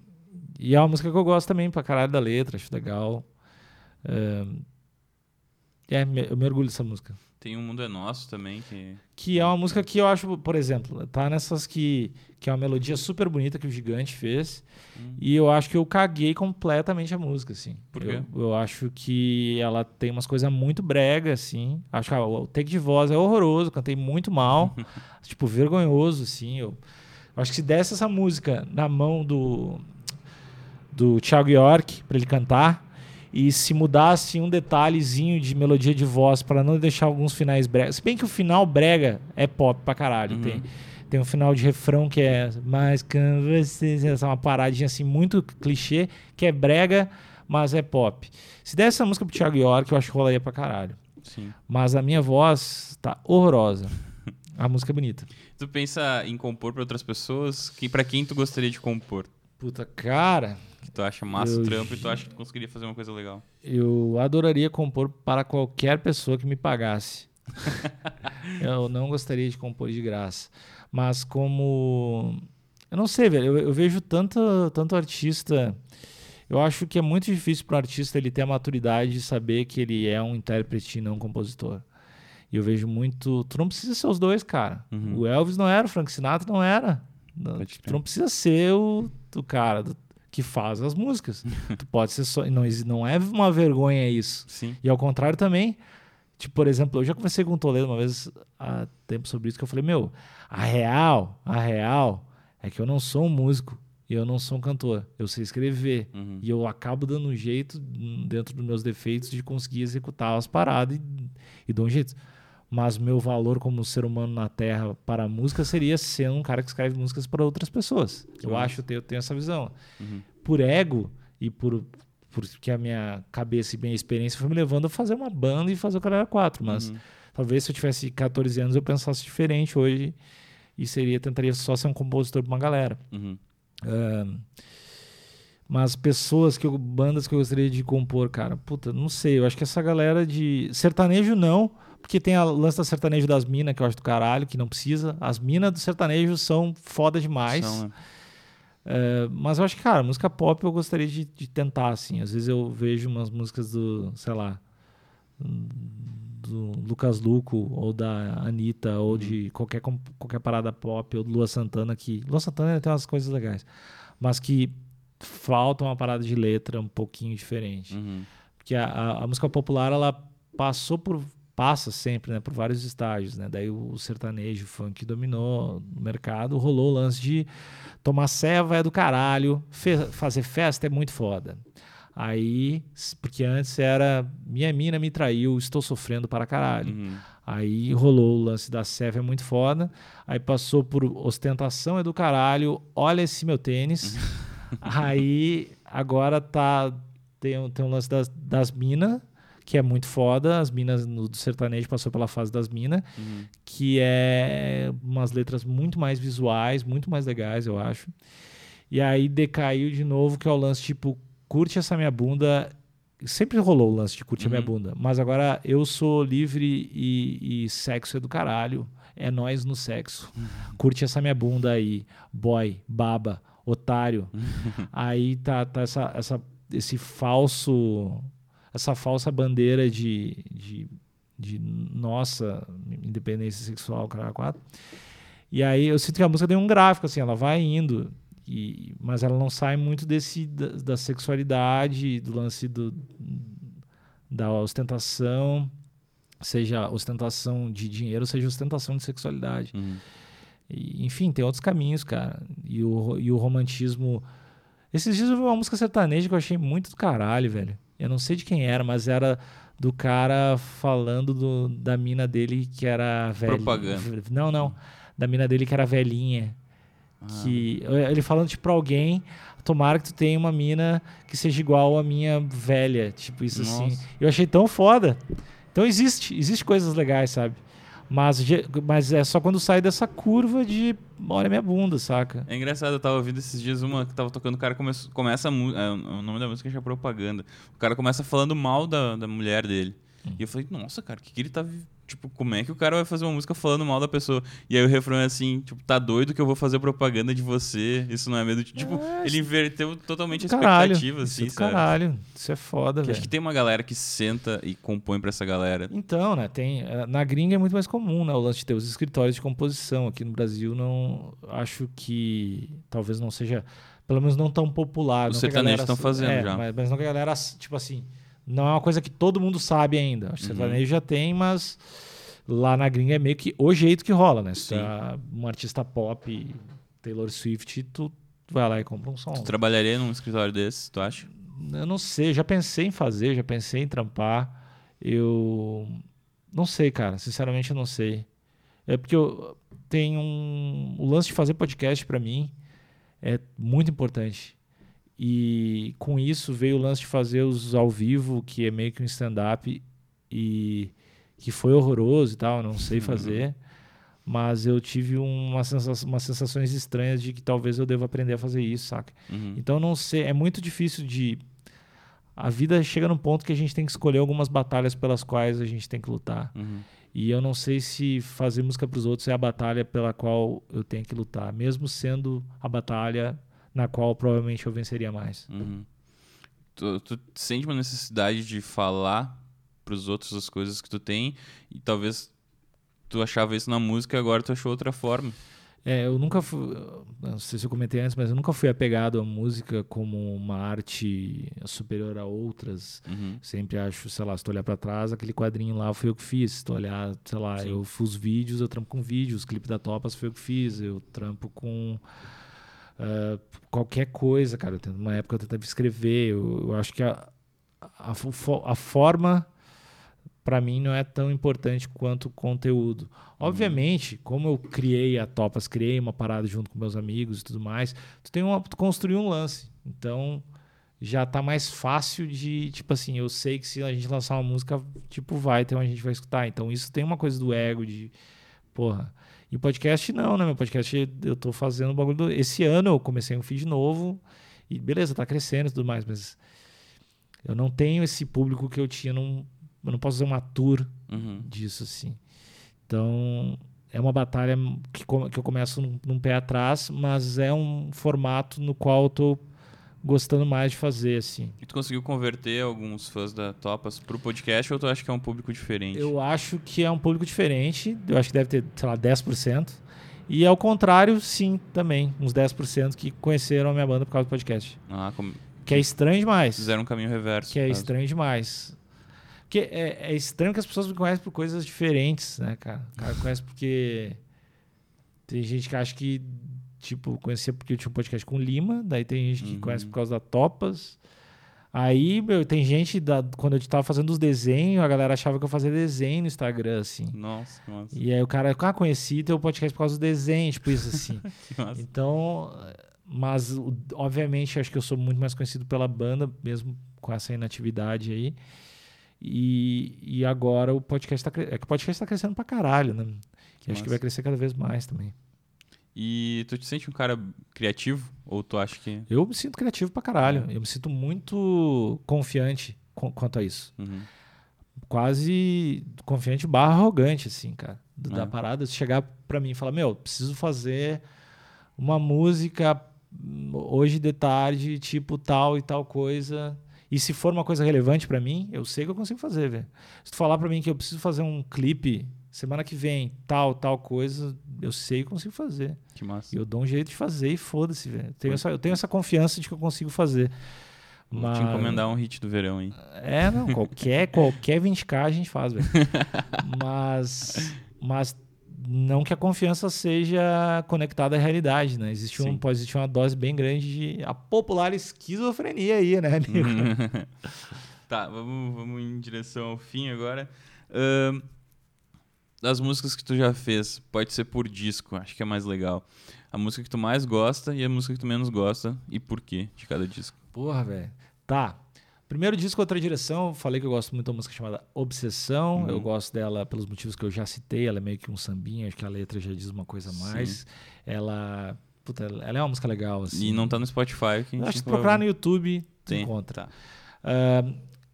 [SPEAKER 2] e é uma música que eu gosto também pra caralho da letra, acho legal. É, é, eu me orgulho dessa música.
[SPEAKER 1] Tem Um Mundo é Nosso também, que...
[SPEAKER 2] Que é uma música que eu acho, por exemplo, tá nessas que, que é uma melodia super bonita que o Gigante fez.
[SPEAKER 1] Hum.
[SPEAKER 2] E eu acho que eu caguei completamente a música, assim.
[SPEAKER 1] Por quê?
[SPEAKER 2] Eu, eu acho que ela tem umas coisas muito brega, assim. Acho que ah, o take de voz é horroroso, cantei muito mal. tipo, vergonhoso, assim. Eu, eu acho que se desse essa música na mão do, do Thiago York pra ele cantar e se mudasse um detalhezinho de melodia de voz para não deixar alguns finais brega. Se bem que o final brega é pop pra caralho.
[SPEAKER 1] Uhum.
[SPEAKER 2] Tem, tem um final de refrão que é mais vocês, essa é uma paradinha assim muito clichê, que é brega, mas é pop. Se desse essa música pro Thiago York, eu acho que rolaria pra caralho.
[SPEAKER 1] Sim.
[SPEAKER 2] Mas a minha voz tá horrorosa. A música é bonita.
[SPEAKER 1] Tu pensa em compor pra outras pessoas? Que, pra quem tu gostaria de compor?
[SPEAKER 2] Puta, cara,
[SPEAKER 1] Que tu acha massa o
[SPEAKER 2] Eu
[SPEAKER 1] trampo e tu acha que tu conseguiria fazer uma coisa legal?
[SPEAKER 2] eu adoraria compor para qualquer pessoa que me pagasse. eu não gostaria de compor de graça. Mas como. Eu não sei, velho. Eu, eu vejo tanto, tanto artista. Eu acho que é muito difícil para um artista ele ter a maturidade de saber que ele é um intérprete e não um compositor. E eu vejo muito. Tu não precisa ser os dois, cara.
[SPEAKER 1] Uhum.
[SPEAKER 2] O Elvis não era, o Frank Sinatra não era. Não,
[SPEAKER 1] Pode
[SPEAKER 2] tu não precisa ser o, o cara do- que faz as músicas. tu pode ser só. Não, não é uma vergonha isso.
[SPEAKER 1] Sim.
[SPEAKER 2] E ao contrário também, tipo, por exemplo, eu já conversei com o Toledo uma vez há tempo sobre isso, que eu falei, meu, a real, a real é que eu não sou um músico e eu não sou um cantor. Eu sei escrever.
[SPEAKER 1] Uhum.
[SPEAKER 2] E eu acabo dando um jeito, dentro dos meus defeitos, de conseguir executar as paradas e, e dou um jeito. Mas meu valor como ser humano na Terra para a música seria ser um cara que escreve músicas para outras pessoas. Eu
[SPEAKER 1] Sim.
[SPEAKER 2] acho, eu tenho, eu tenho essa visão
[SPEAKER 1] Uhum.
[SPEAKER 2] por ego e por porque a minha cabeça e minha experiência foi me levando a fazer uma banda e fazer o Caralho 4, mas
[SPEAKER 1] Uhum.
[SPEAKER 2] talvez se eu tivesse 14 anos eu pensasse diferente hoje e seria tentaria só ser um compositor para uma galera. Ahn, mas pessoas que eu, bandas que eu gostaria de compor, cara, puta, não sei, eu acho que essa galera de sertanejo não, porque tem a lance da sertanejo das minas que eu acho do caralho, que não precisa. As minas do sertanejo são foda demais.
[SPEAKER 1] São, né?
[SPEAKER 2] É, mas eu acho que, cara, música pop eu gostaria de, de tentar, assim. Às vezes eu vejo umas músicas do, sei lá, do Lucas Luco ou da Anitta ou de qualquer, com- qualquer parada pop ou do Lua Santana que... Lua Santana tem umas coisas legais. Mas que falta uma parada de letra um pouquinho diferente.
[SPEAKER 1] Uhum.
[SPEAKER 2] Porque a, a, a música popular, ela passou por passa sempre, né, por vários estágios, né? Daí o sertanejo, o funk dominou no mercado, rolou o lance de tomar ceva é do caralho, fe fazer festa é muito foda. Aí, porque antes era minha mina me traiu, estou sofrendo para caralho.
[SPEAKER 1] Uhum.
[SPEAKER 2] Aí rolou o lance da Seve é muito foda. Aí passou por ostentação é do caralho. Olha esse meu tênis. Aí agora tá tem, tem um lance das, das minas, que é muito foda. As minas no do sertanejo passou pela fase das minas,
[SPEAKER 1] Uhum.
[SPEAKER 2] que é umas letras muito mais visuais, muito mais legais, eu acho. E aí decaiu de novo, que é o lance tipo, curte essa minha bunda. Sempre rolou o lance de curte a minha
[SPEAKER 1] Uhum.
[SPEAKER 2] bunda. Mas agora eu sou livre e, e sexo é do caralho. É nós no sexo. Curte essa minha bunda aí. Boy, baba, otário. aí tá, tá essa, essa, esse falso. Essa falsa bandeira de, de, de nossa independência sexual, cara, quatro. E aí eu sinto que a música tem um gráfico, assim, ela vai indo. E, mas ela não sai muito desse da, da sexualidade, do lance do, da ostentação, seja ostentação de dinheiro, seja ostentação de sexualidade.
[SPEAKER 1] Uhum.
[SPEAKER 2] E, enfim, tem outros caminhos, cara. E o, e o romantismo. Esses dias eu vi uma música sertaneja que eu achei muito do caralho, velho. Eu não sei de quem era, mas era do cara falando do, da mina dele que era velha.
[SPEAKER 1] Propaganda.
[SPEAKER 2] Não, não. Da mina dele que era velhinha.
[SPEAKER 1] Ah.
[SPEAKER 2] Que, ele falando, tipo, pra alguém, tomara que tu tenha uma mina que seja igual a minha velha. Tipo, isso assim.
[SPEAKER 1] Nossa.
[SPEAKER 2] Eu achei tão foda. Então existe, existe coisas legais, sabe? Mas, mas é só quando sai dessa curva de olha minha bunda, saca?
[SPEAKER 1] É engraçado, eu tava ouvindo esses dias uma que tava tocando, o cara come, começa a é, o nome da música é propaganda. O cara começa falando mal da, da mulher dele.
[SPEAKER 2] Hum.
[SPEAKER 1] E eu falei, nossa, cara, o que, que ele tá. Tipo, como é que o cara vai fazer uma música falando mal da pessoa? E aí o refrão é assim, tipo, tá doido que eu vou fazer propaganda de você. Isso não é medo de. Tipo,
[SPEAKER 2] É,
[SPEAKER 1] ele inverteu totalmente a expectativa,
[SPEAKER 2] isso
[SPEAKER 1] assim,
[SPEAKER 2] é do
[SPEAKER 1] sabe?
[SPEAKER 2] caralho. Isso é foda, velho.
[SPEAKER 1] acho que tem uma galera que senta e compõe pra essa galera.
[SPEAKER 2] Então, né, tem, eh, na gringa é muito mais comum, né, o lance de ter os escritórios de composição. Aqui no Brasil não, acho que talvez não seja, pelo menos não tão popular.
[SPEAKER 1] Os sertanejos
[SPEAKER 2] galera-
[SPEAKER 1] tão fazendo
[SPEAKER 2] é,
[SPEAKER 1] já.
[SPEAKER 2] Mas, mas não que a galera, tipo assim, não é uma coisa que todo mundo sabe ainda. Que
[SPEAKER 1] Uhum.
[SPEAKER 2] sertanejo já tem, mas lá na gringa é meio que o jeito que rola, né? Se
[SPEAKER 1] Sim.
[SPEAKER 2] é um artista pop, Taylor Swift, tu vai lá e compra um som.
[SPEAKER 1] Tu trabalharia num escritório desse, tu acha?
[SPEAKER 2] Eu não sei, já pensei em fazer, já pensei em trampar. Eu não sei, cara, sinceramente eu não sei. É porque eu tenho um o lance de fazer podcast pra mim é muito importante. E com isso veio o lance de fazer os ao vivo, que é meio que um stand-up e que foi horroroso e tal, não sei fazer. Mas eu tive uma umas sensações estranhas de que talvez eu deva aprender a fazer isso, saca?
[SPEAKER 1] Uhum.
[SPEAKER 2] Então não sei, é muito difícil de a vida chega num ponto que a gente tem que escolher algumas batalhas pelas quais a gente tem que lutar.
[SPEAKER 1] Uhum.
[SPEAKER 2] E eu não sei se fazer música para os outros é a batalha pela qual eu tenho que lutar, mesmo sendo a batalha na qual provavelmente eu venceria mais.
[SPEAKER 1] Uhum. Tu, tu sente uma necessidade de falar pros outros as coisas que tu tem e talvez tu achava isso na música e agora tu achou outra forma.
[SPEAKER 2] É, eu nunca fui, não sei se eu comentei antes, mas eu nunca fui apegado à música como uma arte superior a outras.
[SPEAKER 1] Uhum.
[SPEAKER 2] Sempre acho, sei lá, se tu olhar pra trás, aquele quadrinho lá foi eu que fiz. Se tu olhar, sei lá,
[SPEAKER 1] Sim.
[SPEAKER 2] eu fiz vídeos, eu trampo com vídeos. Os clipes da Topas foi eu que fiz. Eu trampo com ah, qualquer coisa, cara. Eu Uma época eu tentava escrever. Eu, eu acho que a, a, a forma, pra mim, não é tão importante quanto o conteúdo. Obviamente, como eu criei a Topas, criei uma parada junto com meus amigos e tudo mais, tu tem uma, tu construiu um lance. Então, já tá mais fácil de, tipo assim, eu sei que se a gente lançar uma música, tipo, vai ter uma gente vai escutar. Então, isso tem uma coisa do ego de, porra. E podcast não, né? Meu podcast eu tô fazendo o bagulho do... Esse ano eu comecei um feed novo e beleza, tá crescendo e tudo mais, mas eu não tenho esse público que eu tinha num... Eu não posso fazer uma tour
[SPEAKER 1] Uhum.
[SPEAKER 2] disso, assim. Então, é uma batalha que, que eu começo num, num pé atrás, mas é um formato no qual eu tô gostando mais de fazer, assim.
[SPEAKER 1] E tu conseguiu converter alguns fãs da Topas pro podcast ou tu acha que é um público diferente?
[SPEAKER 2] Eu acho que é um público diferente, eu acho que deve ter, sei lá, 10%. E ao contrário, sim, também. Uns 10% que conheceram a minha banda por causa do podcast.
[SPEAKER 1] Ah, como...
[SPEAKER 2] Que é estranho demais.
[SPEAKER 1] Fizeram um caminho reverso.
[SPEAKER 2] Que é
[SPEAKER 1] caso.
[SPEAKER 2] estranho demais. Porque é, é estranho que as pessoas me conhecem por coisas diferentes, né, cara? O cara conhece porque. Tem gente que acha que, tipo, conhecia porque eu tinha um podcast com o Lima, daí tem gente que
[SPEAKER 1] Uhum.
[SPEAKER 2] conhece por causa da Topas. Aí, meu, tem gente, da, quando eu tava fazendo os desenhos, a galera achava que eu fazia desenho no Instagram, assim.
[SPEAKER 1] Nossa, que massa.
[SPEAKER 2] E aí o cara, ah, conheci teu podcast por causa do desenho, tipo isso assim.
[SPEAKER 1] Que massa.
[SPEAKER 2] Então, mas obviamente acho que eu sou muito mais conhecido pela banda, mesmo com essa inatividade aí. E, e agora o podcast tá, é que o podcast tá crescendo pra caralho, né?
[SPEAKER 1] Que
[SPEAKER 2] E acho que vai crescer cada vez mais também.
[SPEAKER 1] E tu te sente um cara criativo? Ou tu acha que.
[SPEAKER 2] Eu me sinto criativo pra caralho.
[SPEAKER 1] É.
[SPEAKER 2] Eu me sinto muito confiante com- quanto a isso.
[SPEAKER 1] Uhum.
[SPEAKER 2] Quase confiante barra arrogante, assim, cara. do-
[SPEAKER 1] É.
[SPEAKER 2] Da parada. Se chegar pra mim e falar, meu, preciso fazer uma música hoje de tarde, tipo tal e tal coisa. E se for uma coisa relevante pra mim, eu sei que eu consigo fazer, velho. Se tu falar pra mim que eu preciso fazer um clipe semana que vem, tal, tal coisa, eu sei que eu consigo fazer.
[SPEAKER 1] Que massa.
[SPEAKER 2] E eu dou um jeito de fazer e foda-se, velho. Eu tenho essa- Eu tenho essa confiança de que eu consigo fazer.
[SPEAKER 1] Vou te encomendar um hit do verão, hein?
[SPEAKER 2] É, não, qualquer, qualquer 20k a gente faz, velho. Mas, mas não que a confiança seja conectada à realidade, né? Existe um, pode existir uma dose bem grande de a popular esquizofrenia aí, né, amigo?
[SPEAKER 1] tá, vamos, vamos em direção ao fim agora. Ahn, das músicas que tu já fez, pode ser por disco, acho que é mais legal. A música que tu mais gosta e a música que tu menos gosta e por quê de cada disco.
[SPEAKER 2] Porra, velho. Tá. Primeiro disco, outra direção. eu Falei que eu gosto muito da música chamada Obsessão.
[SPEAKER 1] Uhum.
[SPEAKER 2] Eu gosto dela pelos motivos que eu já citei. Ela é meio que um sambinha, acho que a letra já diz uma coisa a mais. Ela. Puta, ela é uma música legal, assim.
[SPEAKER 1] E não tá no Spotify que a gente
[SPEAKER 2] Acho que procurar no. YouTube, tu encontra.
[SPEAKER 1] tá.
[SPEAKER 2] Ah,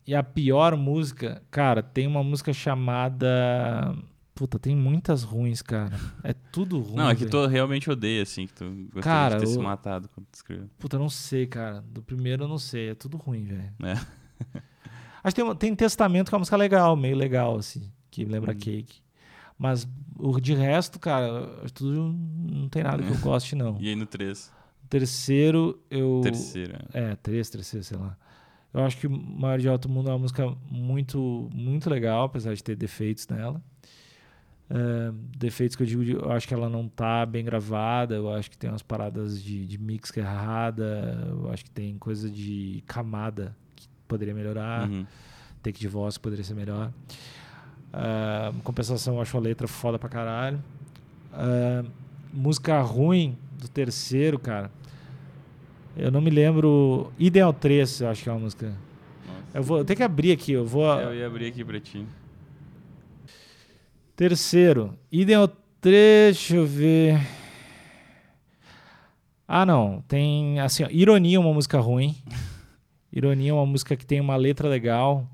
[SPEAKER 2] e a pior música, cara, tem uma música chamada. Puta, tem muitas ruins, cara. É tudo ruim.
[SPEAKER 1] Não, é que tu realmente odeia, assim, que tu gostaria
[SPEAKER 2] Cara,
[SPEAKER 1] de ter se
[SPEAKER 2] o-
[SPEAKER 1] matado quando tu escreveu.
[SPEAKER 2] Puta, eu não sei, cara. Do primeiro eu não sei. É tudo ruim, velho.
[SPEAKER 1] É.
[SPEAKER 2] Acho que tem, tem Testamento que é uma música legal, meio legal, assim. Que lembra
[SPEAKER 1] Uhum.
[SPEAKER 2] Cake. Mas o de resto, cara, tudo não tem nada que eu goste, não.
[SPEAKER 1] E aí no 3,
[SPEAKER 2] Terceiro, eu.
[SPEAKER 1] terceira.
[SPEAKER 2] É, três, terceiro, sei lá. Eu acho que o Maior de Alto Mundo é uma música muito, muito legal, apesar de ter defeitos nela. Defeitos que eu digo, de- eu acho que ela não tá bem gravada, eu acho que tem umas paradas de, de mix que é errada, eu acho que tem coisa de camada que poderia melhorar,
[SPEAKER 1] Uhum.
[SPEAKER 2] take de voz que poderia ser melhor. Em compensação, eu acho a letra foda pra caralho. É, música ruim do terceiro, cara. Eu não me lembro. Ideal 3, eu acho que é uma música.
[SPEAKER 1] Nossa.
[SPEAKER 2] Eu vou tenho que abrir aqui, eu vou.
[SPEAKER 1] Eu ia abrir aqui pra ti.
[SPEAKER 2] Terceiro, Ideal 3, deixa eu ver. Ah, não. Tem assim, ó, Ironia é uma música ruim. Ironia é uma música que tem uma letra legal,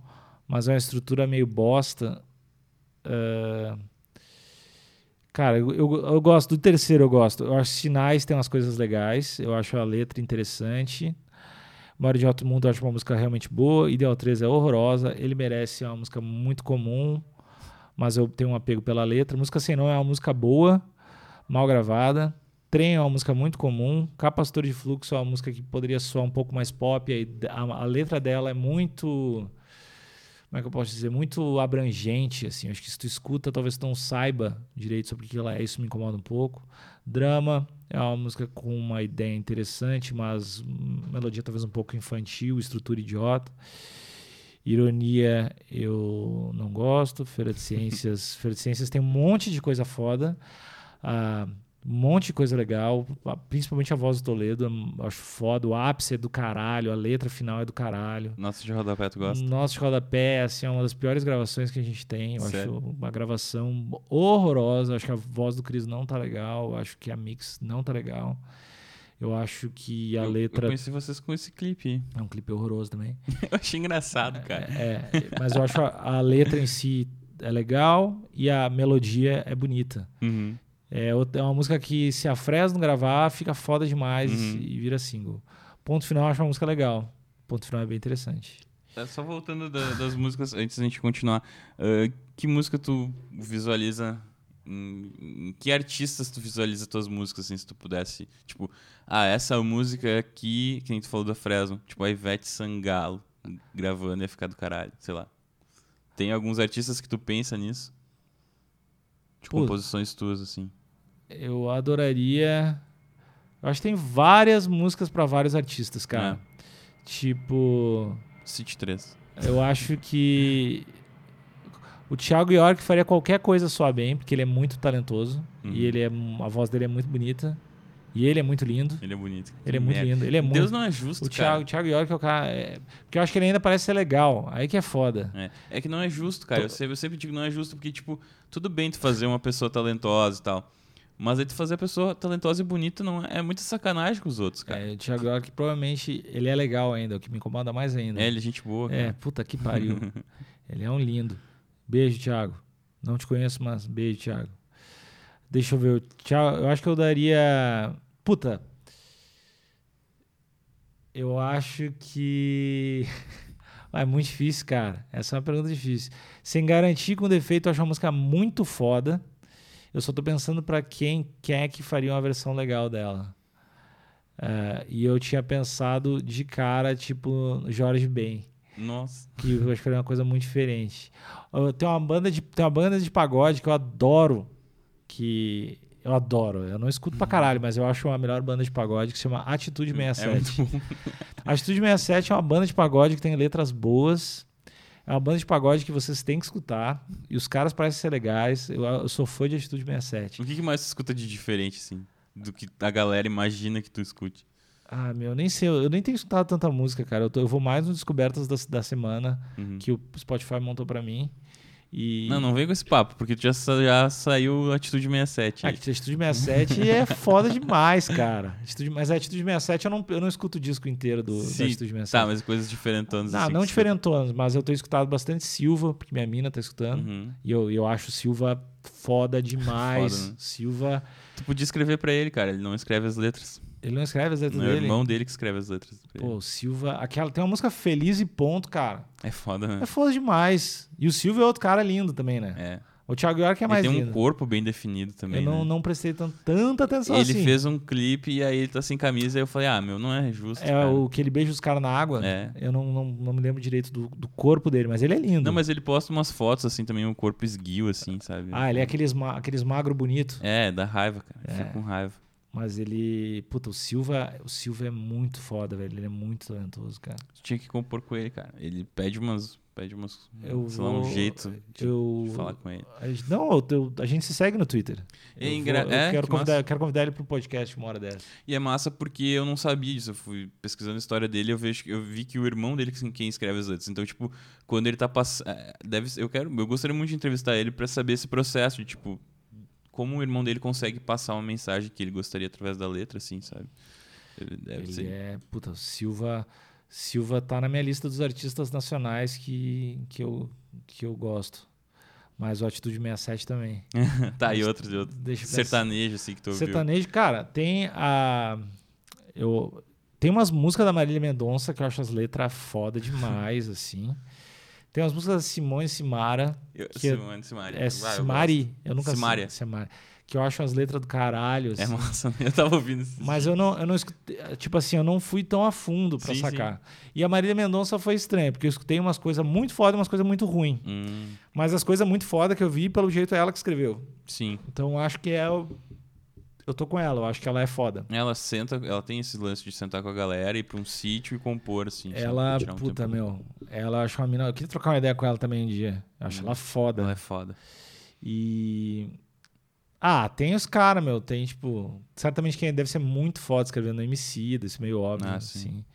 [SPEAKER 2] mas é uma estrutura meio bosta. Ah, Cara, eu, eu, eu gosto do terceiro, eu gosto. Eu acho Sinais tem umas coisas legais. Eu acho a letra interessante. Maior de Alto Mundo eu acho uma música realmente boa. Ideal 3 é horrorosa. Ele merece uma música muito comum, mas eu tenho um apego pela letra. Música Sem Não é uma música boa, mal gravada. Trem é uma música muito comum. Capacitor de Fluxo é uma música que poderia soar um pouco mais pop. A, a letra dela é muito. Como é que eu posso dizer? Muito abrangente. Assim. Acho que se tu escuta, talvez tu não saiba direito sobre o que ela é. Isso me incomoda um pouco. Drama é uma música com uma ideia interessante, mas hum, melodia talvez um pouco infantil, estrutura idiota. Ironia eu não gosto. Feira de Ciências. Feira de Ciências tem um monte de coisa foda. Ah, um monte de coisa legal. ah, Principalmente a voz do Toledo. eu Acho foda. O ápice é do caralho. A letra final é do caralho.
[SPEAKER 1] Nossa, de rodapé tu gosta?
[SPEAKER 2] Nossa, de rodapé, assim, é uma das piores gravações que a gente tem. Eu
[SPEAKER 1] Sério?
[SPEAKER 2] acho uma gravação horrorosa. Acho que a voz do Cris não tá legal. Acho que a mix não tá legal. Eu acho que a
[SPEAKER 1] Eu- Eu
[SPEAKER 2] letra.
[SPEAKER 1] conheci vocês com esse clipe.
[SPEAKER 2] É um clipe horroroso também.
[SPEAKER 1] Eu achei engraçado, cara.
[SPEAKER 2] É, mas eu acho a, a letra em si é legal e a melodia é bonita.
[SPEAKER 1] Uhum.
[SPEAKER 2] É, é uma música que, se a Fresno gravar, fica foda demais
[SPEAKER 1] Uhum.
[SPEAKER 2] e vira single. Ponto final, eu acho uma música legal. Ponto final é bem interessante.
[SPEAKER 1] É, Só voltando da- das músicas, antes da gente continuar. ah, que música tu visualiza em, em que artistas tu visualiza tuas músicas, assim, se tu pudesse. Tipo, ah, essa música aqui, que nem tu falou da Fresno, tipo a Ivete Sangalo gravando ia ficar do caralho, sei lá. Tem alguns artistas que tu pensa nisso? De
[SPEAKER 2] Pô.
[SPEAKER 1] composições tuas, assim.
[SPEAKER 2] Eu adoraria. Eu acho que tem várias músicas pra vários artistas, cara. Tipo,
[SPEAKER 1] City 3.
[SPEAKER 2] eu acho que o Thiago York faria qualquer coisa soar bem, porque ele é muito talentoso
[SPEAKER 1] Uhum.
[SPEAKER 2] e ele é a voz dele é muito bonita e ele é muito lindo.
[SPEAKER 1] Ele é bonito.
[SPEAKER 2] Ele é muito
[SPEAKER 1] merda.
[SPEAKER 2] lindo. Ele é muito
[SPEAKER 1] Deus não é justo,
[SPEAKER 2] O
[SPEAKER 1] cara.
[SPEAKER 2] Thiago, Thiago York é o cara. é- Porque eu acho que ele ainda parece ser legal. Aí que é foda.
[SPEAKER 1] É. É que não é justo, cara. Eu sempre, eu sempre digo não é justo porque, tipo, tudo bem tu fazer uma pessoa talentosa e tal. Mas aí tu fazer a pessoa talentosa e bonita não é, é muita sacanagem com os outros, cara.
[SPEAKER 2] É, o Thiago York provavelmente ele é legal ainda, o que me incomoda mais ainda.
[SPEAKER 1] É, ele é gente boa, cara.
[SPEAKER 2] É, puta que pariu. ele é um lindo. Beijo, Thiago. Não te conheço, mas beijo, Thiago. Deixa eu ver. eu acho que eu daria. Puta. Eu acho que. É muito difícil, cara. Essa é uma pergunta difícil. Sem garantir com defeito, eu acho uma música muito foda. Eu só tô pensando pra quem, quem é que faria uma versão legal dela. É, e eu tinha pensado de cara, tipo, Jorge Ben.
[SPEAKER 1] Nossa.
[SPEAKER 2] Que eu acho que era uma coisa muito diferente. Eu- Tem uma banda de, tem uma banda de pagode que eu adoro. Que eu adoro. Eu não escuto pra caralho, mas eu acho a melhor banda de pagode que se chama Atitude
[SPEAKER 1] É
[SPEAKER 2] 67.
[SPEAKER 1] muito bom.
[SPEAKER 2] Atitude 67 é uma banda de pagode que tem letras boas. É uma banda de pagode que vocês têm que escutar. E os caras parecem ser legais. Eu, eu sou fã de Atitude 67.
[SPEAKER 1] O que, que mais tu escuta de diferente, assim? Do que a galera imagina que tu escute?
[SPEAKER 2] Ah, meu, nem sei. Eu nem tenho escutado tanta música, cara. Eu, tô- eu vou mais no Descobertas da, da semana
[SPEAKER 1] Uhum.
[SPEAKER 2] que o Spotify montou pra mim. E...
[SPEAKER 1] Não, não vem com esse papo, porque tu já, já saiu Atitude 67.
[SPEAKER 2] Ah, Atitude 67 é foda demais, cara. Atitude, mas a Atitude 67 eu não, eu não escuto o disco inteiro do, da
[SPEAKER 1] Sim,
[SPEAKER 2] Atitude 67.
[SPEAKER 1] Tá, mas coisas diferentonas.
[SPEAKER 2] Não,
[SPEAKER 1] assim,
[SPEAKER 2] não
[SPEAKER 1] que tu-
[SPEAKER 2] diferentonas, mas eu tenho escutado bastante Silva, porque minha mina tá escutando.
[SPEAKER 1] Uhum.
[SPEAKER 2] E eu, eu acho Silva foda demais.
[SPEAKER 1] Foda, né?
[SPEAKER 2] Silva.
[SPEAKER 1] Tu podia escrever pra ele, cara. Ele não escreve as letras.
[SPEAKER 2] Ele não escreve as letras
[SPEAKER 1] Não é o
[SPEAKER 2] dele.
[SPEAKER 1] irmão dele que escreve as letras. pra
[SPEAKER 2] Pô,
[SPEAKER 1] ele.
[SPEAKER 2] o Silva. Aquela, tem uma música Feliz e Ponto, cara.
[SPEAKER 1] É foda, né?
[SPEAKER 2] É foda demais. E o Silva é outro cara lindo também, né?
[SPEAKER 1] É.
[SPEAKER 2] O Thiago York é mais
[SPEAKER 1] ele tem um
[SPEAKER 2] lindo.
[SPEAKER 1] corpo bem definido também.
[SPEAKER 2] eu não,
[SPEAKER 1] né?
[SPEAKER 2] não prestei tan- tanta atenção
[SPEAKER 1] Ele
[SPEAKER 2] assim.
[SPEAKER 1] fez um clipe e aí ele tá sem camisa. E eu falei, ah, meu, não é justo.
[SPEAKER 2] É
[SPEAKER 1] cara.
[SPEAKER 2] o que ele beija os caras na água.
[SPEAKER 1] É.
[SPEAKER 2] Eu não, não, não me lembro direito do, do corpo dele, mas ele é lindo.
[SPEAKER 1] Não, mas ele posta umas fotos assim também, um corpo esguio, assim, sabe?
[SPEAKER 2] Ah, ele é aqueles, ma aqueles magro bonito.
[SPEAKER 1] É, dá raiva, cara.
[SPEAKER 2] É.
[SPEAKER 1] Fica com raiva.
[SPEAKER 2] Mas ele. Puta, o Silva. O Silva é muito foda, velho. Ele é muito talentoso, cara.
[SPEAKER 1] Tu tinha que compor com ele, cara. Ele pede umas. Pede umas.
[SPEAKER 2] Eu
[SPEAKER 1] sei lá, um
[SPEAKER 2] vou-
[SPEAKER 1] jeito de,
[SPEAKER 2] eu.
[SPEAKER 1] de falar com ele.
[SPEAKER 2] a Não, eu- eu- a gente se segue no Twitter.
[SPEAKER 1] É
[SPEAKER 2] Eu, vou- eu
[SPEAKER 1] é,
[SPEAKER 2] quero,
[SPEAKER 1] que
[SPEAKER 2] convidar, eu quero convidar ele pro podcast uma hora dessa.
[SPEAKER 1] E é massa porque eu não sabia disso. Eu fui pesquisando a história dele eu vejo eu vi que o irmão dele é quem escreve as letras. Então, tipo, quando ele tá passando. Deve ser- eu quero. Eu gostaria muito de entrevistar ele pra saber esse processo de, tipo, como o irmão dele consegue passar uma mensagem que ele gostaria através da letra, assim, sabe? Ele deve
[SPEAKER 2] Ele
[SPEAKER 1] ser.
[SPEAKER 2] é. Puta, Silva. Silva tá na minha lista dos artistas nacionais que, que, eu, que eu gosto. Mas o Atitude 67 também.
[SPEAKER 1] tá, e outros, e outros.
[SPEAKER 2] Deixa pensar.
[SPEAKER 1] Sertanejo, assim, que tu ouviu.
[SPEAKER 2] Sertanejo, cara, tem a. Eu, tem umas músicas da Marília Mendonça que eu acho as letras foda demais, assim. Tem umas músicas da Simone e Simara.
[SPEAKER 1] Eu,
[SPEAKER 2] que é-
[SPEAKER 1] Simone, Simari.
[SPEAKER 2] É
[SPEAKER 1] Ah, eu
[SPEAKER 2] Simari. Eu nunca
[SPEAKER 1] Simária.
[SPEAKER 2] sei. Simari. Que eu acho as letras do caralho.
[SPEAKER 1] É
[SPEAKER 2] assim.
[SPEAKER 1] massa, eu tava ouvindo isso.
[SPEAKER 2] Mas eu não, eu não escutei. Tipo assim, eu não fui tão a fundo pra
[SPEAKER 1] Sim,
[SPEAKER 2] sacar. E a Marília Mendonça foi estranha, porque eu escutei umas coisas muito foda e umas coisas muito ruins.
[SPEAKER 1] Hum,
[SPEAKER 2] Mas as coisas muito foda que eu vi, pelo jeito é ela que escreveu.
[SPEAKER 1] sim.
[SPEAKER 2] Então eu acho que é. o- Eu tô com ela, eu acho que ela é foda.
[SPEAKER 1] Ela senta, ela tem esse lance de sentar com a galera, ir pra um sítio e compor, assim.
[SPEAKER 2] Ela,
[SPEAKER 1] um
[SPEAKER 2] puta,
[SPEAKER 1] tempo.
[SPEAKER 2] meu. Ela acho uma mina. Eu queria trocar uma ideia com ela também um dia. Eu acho
[SPEAKER 1] Hum.
[SPEAKER 2] ela foda.
[SPEAKER 1] Ela é foda.
[SPEAKER 2] E. Ah, tem os caras, meu. Tem, tipo. Certamente quem deve ser muito foda escrevendo MC, desse meio óbvio.
[SPEAKER 1] Ah, sim.
[SPEAKER 2] assim.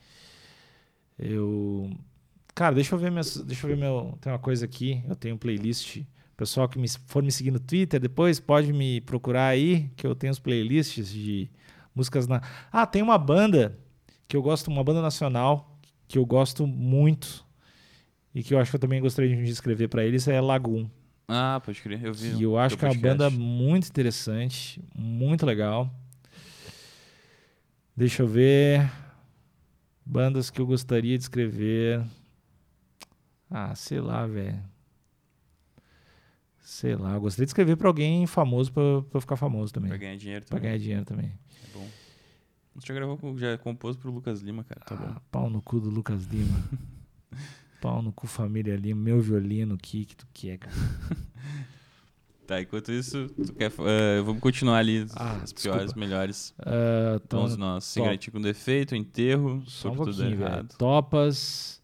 [SPEAKER 2] Eu. Cara, deixa eu ver minhas, Deixa eu ver meu. Tem uma coisa aqui. Eu tenho um playlist. Pessoal que me, for me seguir no Twitter, depois pode me procurar aí, que eu tenho os playlists de músicas na. Ah, tem uma banda que eu gosto, uma banda nacional, que eu gosto muito. E que eu acho que eu também gostaria de escrever pra eles, é Lagoon.
[SPEAKER 1] Ah, pode crer. Eu vi.
[SPEAKER 2] E eu acho que é uma banda muito interessante, muito legal. Deixa eu ver. Bandas que eu gostaria de escrever. Ah, sei lá, velho. Sei lá, eu gostaria de escrever pra alguém famoso eu ficar famoso também.
[SPEAKER 1] Pra ganhar dinheiro
[SPEAKER 2] Pra
[SPEAKER 1] também.
[SPEAKER 2] ganhar dinheiro também.
[SPEAKER 1] É bom. Você já gravou já compôs pro Lucas Lima, cara. Tá bom.
[SPEAKER 2] Ah, pau no cu do Lucas Lima. pau no cu família Lima. Meu violino, que que tu quer, cara?
[SPEAKER 1] Tá, enquanto isso, tu quer, eh, vamos continuar ali
[SPEAKER 2] Ah,
[SPEAKER 1] as piores,
[SPEAKER 2] desculpa.
[SPEAKER 1] melhores.
[SPEAKER 2] Ah,
[SPEAKER 1] Então,
[SPEAKER 2] então,
[SPEAKER 1] nós, garantir com defeito, enterro,
[SPEAKER 2] Só um
[SPEAKER 1] tudo errado.
[SPEAKER 2] Topas.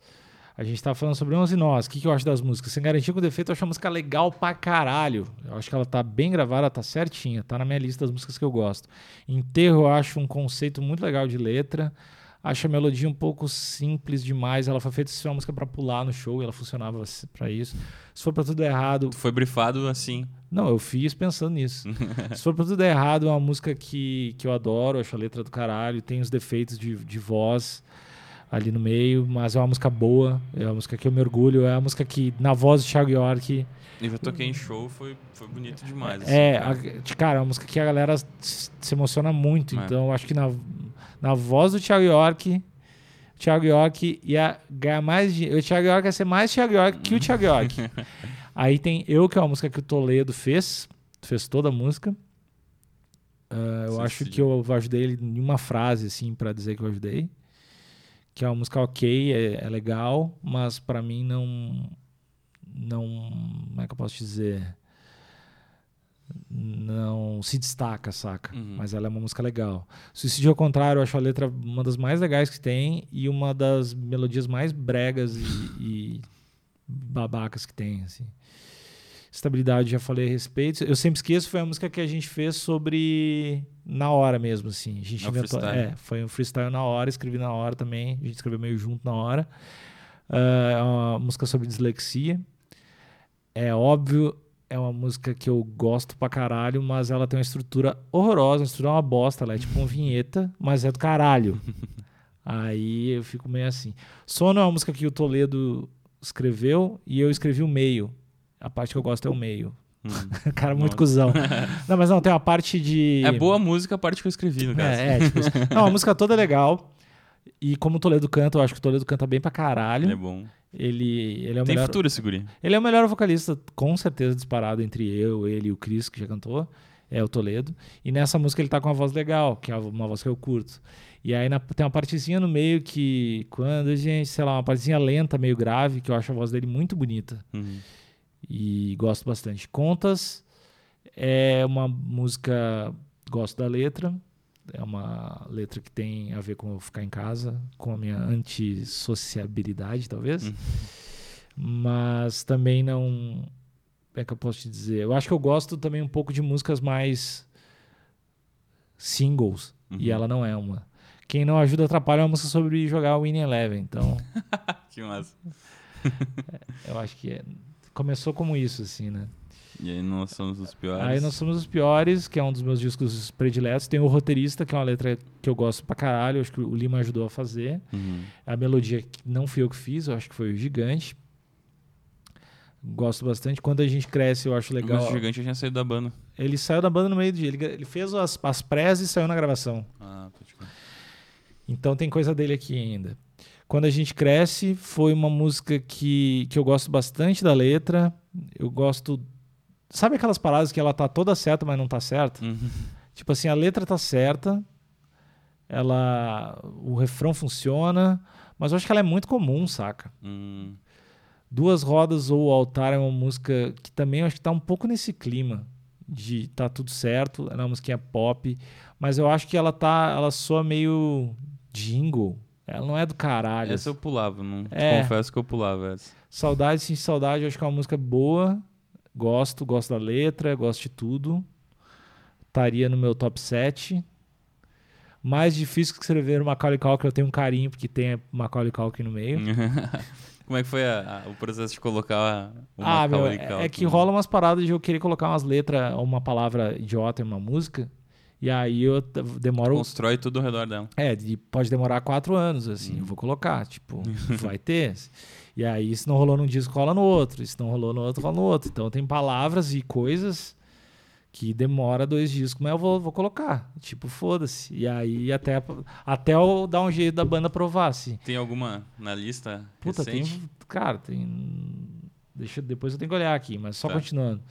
[SPEAKER 2] A gente tá falando sobre 11 Nós. O que, que eu acho das músicas? Sem garantia com defeito, eu acho a música legal pra caralho. Eu acho que ela tá bem gravada, tá certinha. Tá na minha lista das músicas que eu gosto. Enterro, eu acho um conceito muito legal de letra. Acho a melodia um pouco simples demais. Ela foi feita se uma música pra pular no show e ela funcionava pra isso. Se for pra tudo errado,
[SPEAKER 1] Tu foi brifado assim.
[SPEAKER 2] não, eu fiz pensando nisso. Se for pra tudo errado, é uma música que, que eu adoro, acho a letra do caralho, tem os defeitos de, de voz ali no meio, mas é uma música boa, é uma música que eu me orgulho, é uma música que, na voz do Thiago York,
[SPEAKER 1] Eu já toquei em show, foi, foi bonito demais. assim,
[SPEAKER 2] é,
[SPEAKER 1] cara.
[SPEAKER 2] a- cara, é uma música que a galera se emociona muito,
[SPEAKER 1] É.
[SPEAKER 2] então eu acho que na, na voz do Thiago York, o Thiago York ia ganhar mais dinheiro, o Thiago York ia ser mais Thiago York que o Thiago York. Aí tem Eu, que é uma música que o Toledo fez, fez toda a música. Ah, eu
[SPEAKER 1] Sim,
[SPEAKER 2] acho
[SPEAKER 1] sim.
[SPEAKER 2] que eu ajudei ele em uma frase, assim, pra dizer que eu ajudei. Que é uma música ok, é, é legal, mas pra mim não. Não. Como é que eu posso dizer? Não se destaca, saca?
[SPEAKER 1] Uhum.
[SPEAKER 2] Mas ela é uma música legal. Suicídio ao contrário, eu acho a letra uma das mais legais que tem e uma das melodias mais bregas e, e babacas que tem, assim. Estabilidade, já falei a respeito. Eu sempre esqueço, foi a música que a gente fez sobre na hora mesmo, assim. A gente
[SPEAKER 1] É
[SPEAKER 2] inventou,
[SPEAKER 1] freestyle.
[SPEAKER 2] é, foi um freestyle na hora, escrevi na hora também. A gente escreveu meio junto na hora. Ah, é uma música sobre dislexia. É óbvio, é uma música que eu gosto pra caralho, mas ela tem uma estrutura horrorosa, a estrutura é uma bosta, ela é tipo uma vinheta, mas é do caralho. Aí eu fico meio assim. Sono é uma música que o Toledo escreveu e eu escrevi o meio. A parte que eu gosto é o meio.
[SPEAKER 1] Hum.
[SPEAKER 2] Cara, muito
[SPEAKER 1] Nossa.
[SPEAKER 2] cuzão. Não, mas não, tem uma parte de.
[SPEAKER 1] É boa a música, a parte que eu escrevi, no caso.
[SPEAKER 2] É, é, tipo isso. Não, a música toda é legal. E como o Toledo canta, eu acho que o Toledo canta bem pra caralho.
[SPEAKER 1] É bom.
[SPEAKER 2] Ele, ele é o
[SPEAKER 1] Tem
[SPEAKER 2] melhor.
[SPEAKER 1] futuro esse guri.
[SPEAKER 2] Ele é o melhor vocalista, com certeza, disparado entre eu, ele e o Chris, que já cantou. É o Toledo. E nessa música ele tá com uma voz legal, que é uma voz que eu curto. E aí na- tem uma partezinha no meio que, quando a gente, sei lá, uma partezinha lenta, meio grave, que eu acho a voz dele muito bonita.
[SPEAKER 1] Uhum.
[SPEAKER 2] E gosto bastante. Contas é uma música, gosto da letra. É uma letra que tem a ver com eu ficar em casa, com a minha antissociabilidade, talvez.
[SPEAKER 1] Uhum.
[SPEAKER 2] Mas também não. Como é que eu posso te dizer? Eu acho que eu gosto também um pouco de músicas mais singles. E
[SPEAKER 1] Uhum.
[SPEAKER 2] ela não é uma. Quem não ajuda atrapalha é uma música sobre jogar Winning Eleven. Então,
[SPEAKER 1] Que massa.
[SPEAKER 2] eu acho que é- começou como isso, assim, né?
[SPEAKER 1] E aí nós somos os piores.
[SPEAKER 2] Aí nós somos os piores, que é um dos meus discos prediletos. Tem o Roteirista, que é uma letra que eu gosto pra caralho. Acho que o Lima ajudou a fazer.
[SPEAKER 1] Uhum.
[SPEAKER 2] A melodia que não fui eu que fiz, eu acho que foi o Gigante. Gosto bastante. Quando a gente cresce, eu acho legal.
[SPEAKER 1] Mas o gigante já saído da banda.
[SPEAKER 2] Ele saiu da banda no meio do dia. Ele, ele fez as, as prés e saiu na gravação.
[SPEAKER 1] Ah, pode.
[SPEAKER 2] Então tem coisa dele aqui ainda. Quando a gente cresce, foi uma música que, que eu gosto bastante da letra. Eu gosto. Sabe aquelas paradas que ela tá toda certa, mas não tá certa?
[SPEAKER 1] Uhum.
[SPEAKER 2] Tipo assim, a letra tá certa, ela, o refrão funciona, mas eu acho que ela é muito comum, saca?
[SPEAKER 1] Hum.
[SPEAKER 2] Duas Rodas ou O Altar é uma música que também eu acho que tá um pouco nesse clima de tá tudo certo, é uma musiquinha pop, mas eu acho que ela tá, ela soa meio jingle. Ela não é do caralho.
[SPEAKER 1] Essa eu pulava, não
[SPEAKER 2] É.
[SPEAKER 1] confesso que eu pulava essa.
[SPEAKER 2] Saudade, sim, saudade, eu acho que é uma música boa. Gosto, gosto da letra, gosto de tudo. Estaria no meu top 7. Mais difícil que escrever o Macaulay Culkin, eu tenho um carinho porque tem Macaulay Culkin no meio.
[SPEAKER 1] Como é que foi a- a- o processo de colocar o
[SPEAKER 2] ah, meu,
[SPEAKER 1] Macaulay
[SPEAKER 2] é,
[SPEAKER 1] Culkin?
[SPEAKER 2] é que rola umas paradas de eu querer colocar umas letras ou uma palavra idiota em uma música. E aí eu demoro.
[SPEAKER 1] Constrói tudo ao redor dela.
[SPEAKER 2] É, de- pode demorar quatro anos, assim, eu vou colocar, tipo, vai ter. E aí, se não rolou num disco, rola no outro. Se não rolou no outro, rola no outro. Então tem palavras e coisas que demora dois discos, mas eu vou, vou colocar. Tipo, foda-se. E aí até, até eu dar um jeito da banda provar, assim.
[SPEAKER 1] Tem alguma na lista
[SPEAKER 2] Puta,
[SPEAKER 1] recente?
[SPEAKER 2] tem. Cara, tem. Deixa, depois eu tenho que olhar aqui, mas só
[SPEAKER 1] Tá.
[SPEAKER 2] continuando.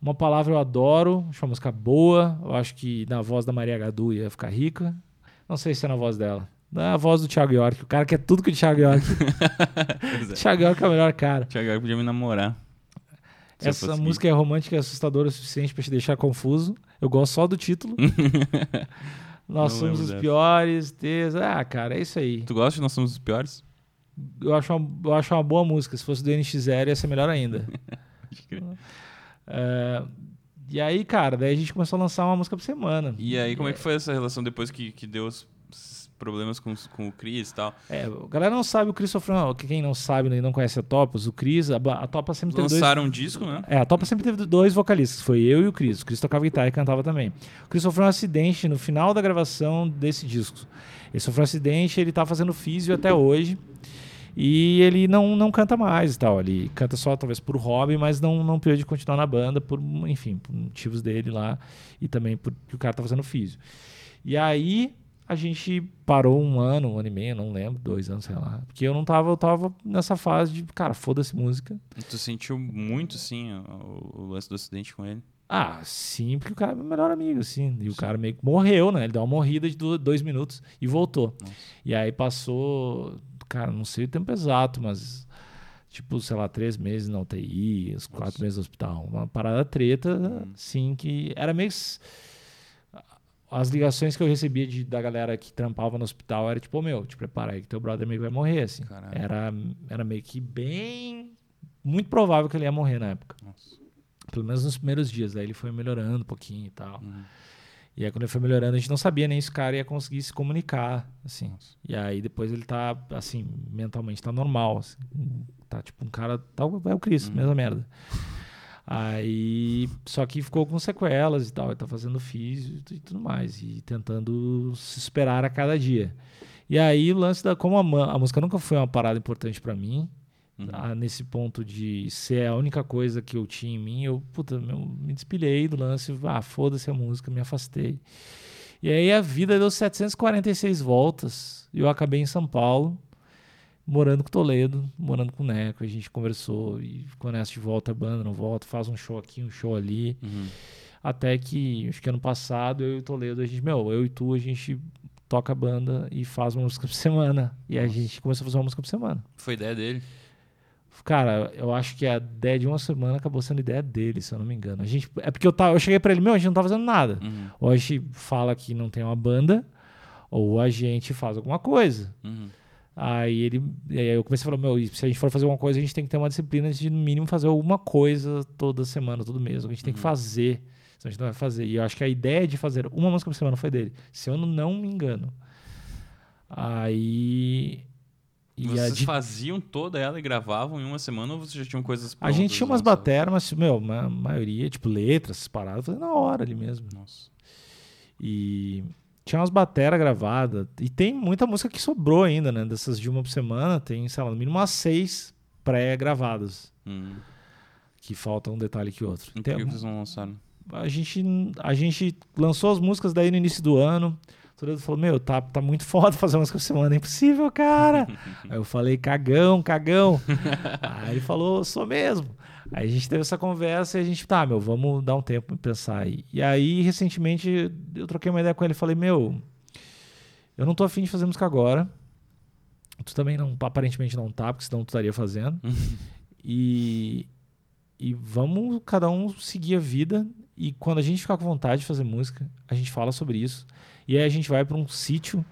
[SPEAKER 2] Uma palavra eu adoro, acho uma música boa. Eu acho que na voz da Maria Gadu ia ficar rica. Não sei se é na voz dela. Na voz do Thiago York, o cara quer tudo que o Thiago York.
[SPEAKER 1] É.
[SPEAKER 2] Thiago York é o melhor cara.
[SPEAKER 1] Thiago podia me namorar. Se
[SPEAKER 2] Essa música é romântica e assustadora o suficiente pra te deixar confuso. Eu gosto só do título. Nós
[SPEAKER 1] Não
[SPEAKER 2] somos os
[SPEAKER 1] dessa.
[SPEAKER 2] piores. Tes... Ah, cara, é isso aí.
[SPEAKER 1] Tu gosta de Nós Somos os Piores?
[SPEAKER 2] Eu acho, uma, eu acho uma boa música. Se fosse do NX0, ia ser melhor ainda.
[SPEAKER 1] Pode crer.
[SPEAKER 2] É, e aí, cara, daí a gente começou a lançar uma música por semana.
[SPEAKER 1] E aí, como é que foi essa relação depois que, que deu os problemas com, com o Chris e tal?
[SPEAKER 2] É, a galera não sabe o Chris sofreu. Quem não sabe e não conhece a Topos, o Chris, a, a Topa sempre teve dois.
[SPEAKER 1] Lançaram um disco, né?
[SPEAKER 2] É, a Topa sempre teve dois vocalistas, foi eu e o Chris. O Chris tocava guitarra e cantava também. O Chris sofreu um acidente no final da gravação desse disco. Ele sofreu um acidente, ele tá fazendo físio até hoje. E ele não, não canta mais e tal. Ele canta só, talvez, por hobby, mas não, não pôde continuar na banda, por, enfim, por motivos dele lá. E também porque o cara tá fazendo físio. E aí a gente parou um ano, um ano e meio, não lembro, dois anos, sei lá. Porque eu não tava, eu tava nessa fase de, cara, foda-se música.
[SPEAKER 1] E Tu sentiu muito, sim, o, o lance do acidente com ele?
[SPEAKER 2] Ah, sim, porque o cara é meu melhor amigo, assim. E o cara meio que morreu, né? Ele deu uma morrida de do- dois minutos e voltou.
[SPEAKER 1] Nossa.
[SPEAKER 2] E aí passou, cara, não sei o tempo exato, mas tipo, sei lá, três meses na UTI, uns quatro
[SPEAKER 1] Nossa.
[SPEAKER 2] meses no hospital. Uma parada treta,
[SPEAKER 1] Hum.
[SPEAKER 2] sim, que era meio. As ligações que eu recebia de, da galera que trampava no hospital era tipo, ô meu, te prepara aí que teu brother meio que vai morrer, assim. Era, era meio que bem. Muito provável que ele ia morrer na época.
[SPEAKER 1] Nossa.
[SPEAKER 2] Pelo menos nos primeiros dias. Daí ele foi melhorando um pouquinho e tal.
[SPEAKER 1] Uhum.
[SPEAKER 2] E aí quando ele foi melhorando, a gente não sabia nem se o cara ia conseguir se comunicar, assim.
[SPEAKER 1] Nossa.
[SPEAKER 2] E aí depois ele tá, assim, mentalmente tá normal, assim. Tá tipo um cara, tá, é o Chris,
[SPEAKER 1] Uhum.
[SPEAKER 2] mesma merda. Aí, só que ficou com sequelas e tal, ele tá fazendo físio e tu- tudo mais, e tentando se esperar a cada dia. E aí o lance da, como a, a música nunca foi uma parada importante pra mim,
[SPEAKER 1] Uhum.
[SPEAKER 2] ah, nesse ponto de ser a única coisa que eu tinha em mim, eu puta, meu, me despilhei do lance, ah, foda-se a música, me afastei. E aí a vida deu 746 voltas e eu acabei em São Paulo, morando com o Toledo, morando com o Neco, a gente conversou e ficou nessa de volta a banda, não volta, faz um show aqui, um show ali.
[SPEAKER 1] Uhum.
[SPEAKER 2] Até que, acho que ano passado, eu e o Toledo, a gente, meu, eu e tu, a gente toca a banda e faz uma música por semana. E a
[SPEAKER 1] Nossa.
[SPEAKER 2] gente começou a fazer uma música por semana.
[SPEAKER 1] Foi ideia dele?
[SPEAKER 2] Cara, eu acho que a ideia de uma semana acabou sendo ideia dele, se eu não me engano. A gente, é porque eu, tava, eu cheguei pra ele, meu, a gente não tá fazendo nada.
[SPEAKER 1] Uhum.
[SPEAKER 2] Ou a gente fala que não tem uma banda, ou a gente faz alguma coisa.
[SPEAKER 1] Uhum.
[SPEAKER 2] Aí ele. aí eu comecei a falar, meu, se a gente for fazer alguma coisa, a gente tem que ter uma disciplina de, no mínimo, fazer alguma coisa toda semana, todo mês. A gente tem que
[SPEAKER 1] Uhum.
[SPEAKER 2] fazer. Senão a gente não vai fazer. E eu acho que a ideia de fazer uma música por semana foi dele. Se eu não me engano. Aí. E
[SPEAKER 1] Vocês
[SPEAKER 2] de-
[SPEAKER 1] faziam toda ela e gravavam em uma semana ou vocês já tinham coisas
[SPEAKER 2] a gente
[SPEAKER 1] prontas
[SPEAKER 2] tinha umas bateras, mas, meu, a maioria, tipo, letras, paradas, fazia na hora ali mesmo.
[SPEAKER 1] Nossa.
[SPEAKER 2] E tinha umas bateras gravadas. E tem muita música que sobrou ainda, né? Dessas de uma por semana, tem, sei lá, no mínimo umas seis pré-gravadas.
[SPEAKER 1] Hum.
[SPEAKER 2] Que falta um detalhe que outro.
[SPEAKER 1] E por
[SPEAKER 2] Tem-
[SPEAKER 1] que vocês não lançaram?
[SPEAKER 2] a, gente, a gente lançou as músicas daí no início do ano. O Toledo falou: Meu, tá, tá muito foda fazer uma música por semana, é impossível, cara. Aí eu falei: Cagão, cagão. Aí ele falou: Sou mesmo. Aí a gente teve essa conversa e a gente, tá, meu, vamos dar um tempo pra pensar aí. E aí, recentemente, eu troquei uma ideia com ele e falei: Meu, eu não tô afim de fazer música agora. Tu também não, aparentemente não tá, porque senão tu estaria fazendo. E, e vamos cada um seguir a vida. E quando a gente ficar com vontade de fazer música, a gente fala sobre isso. E aí a gente vai para um sítio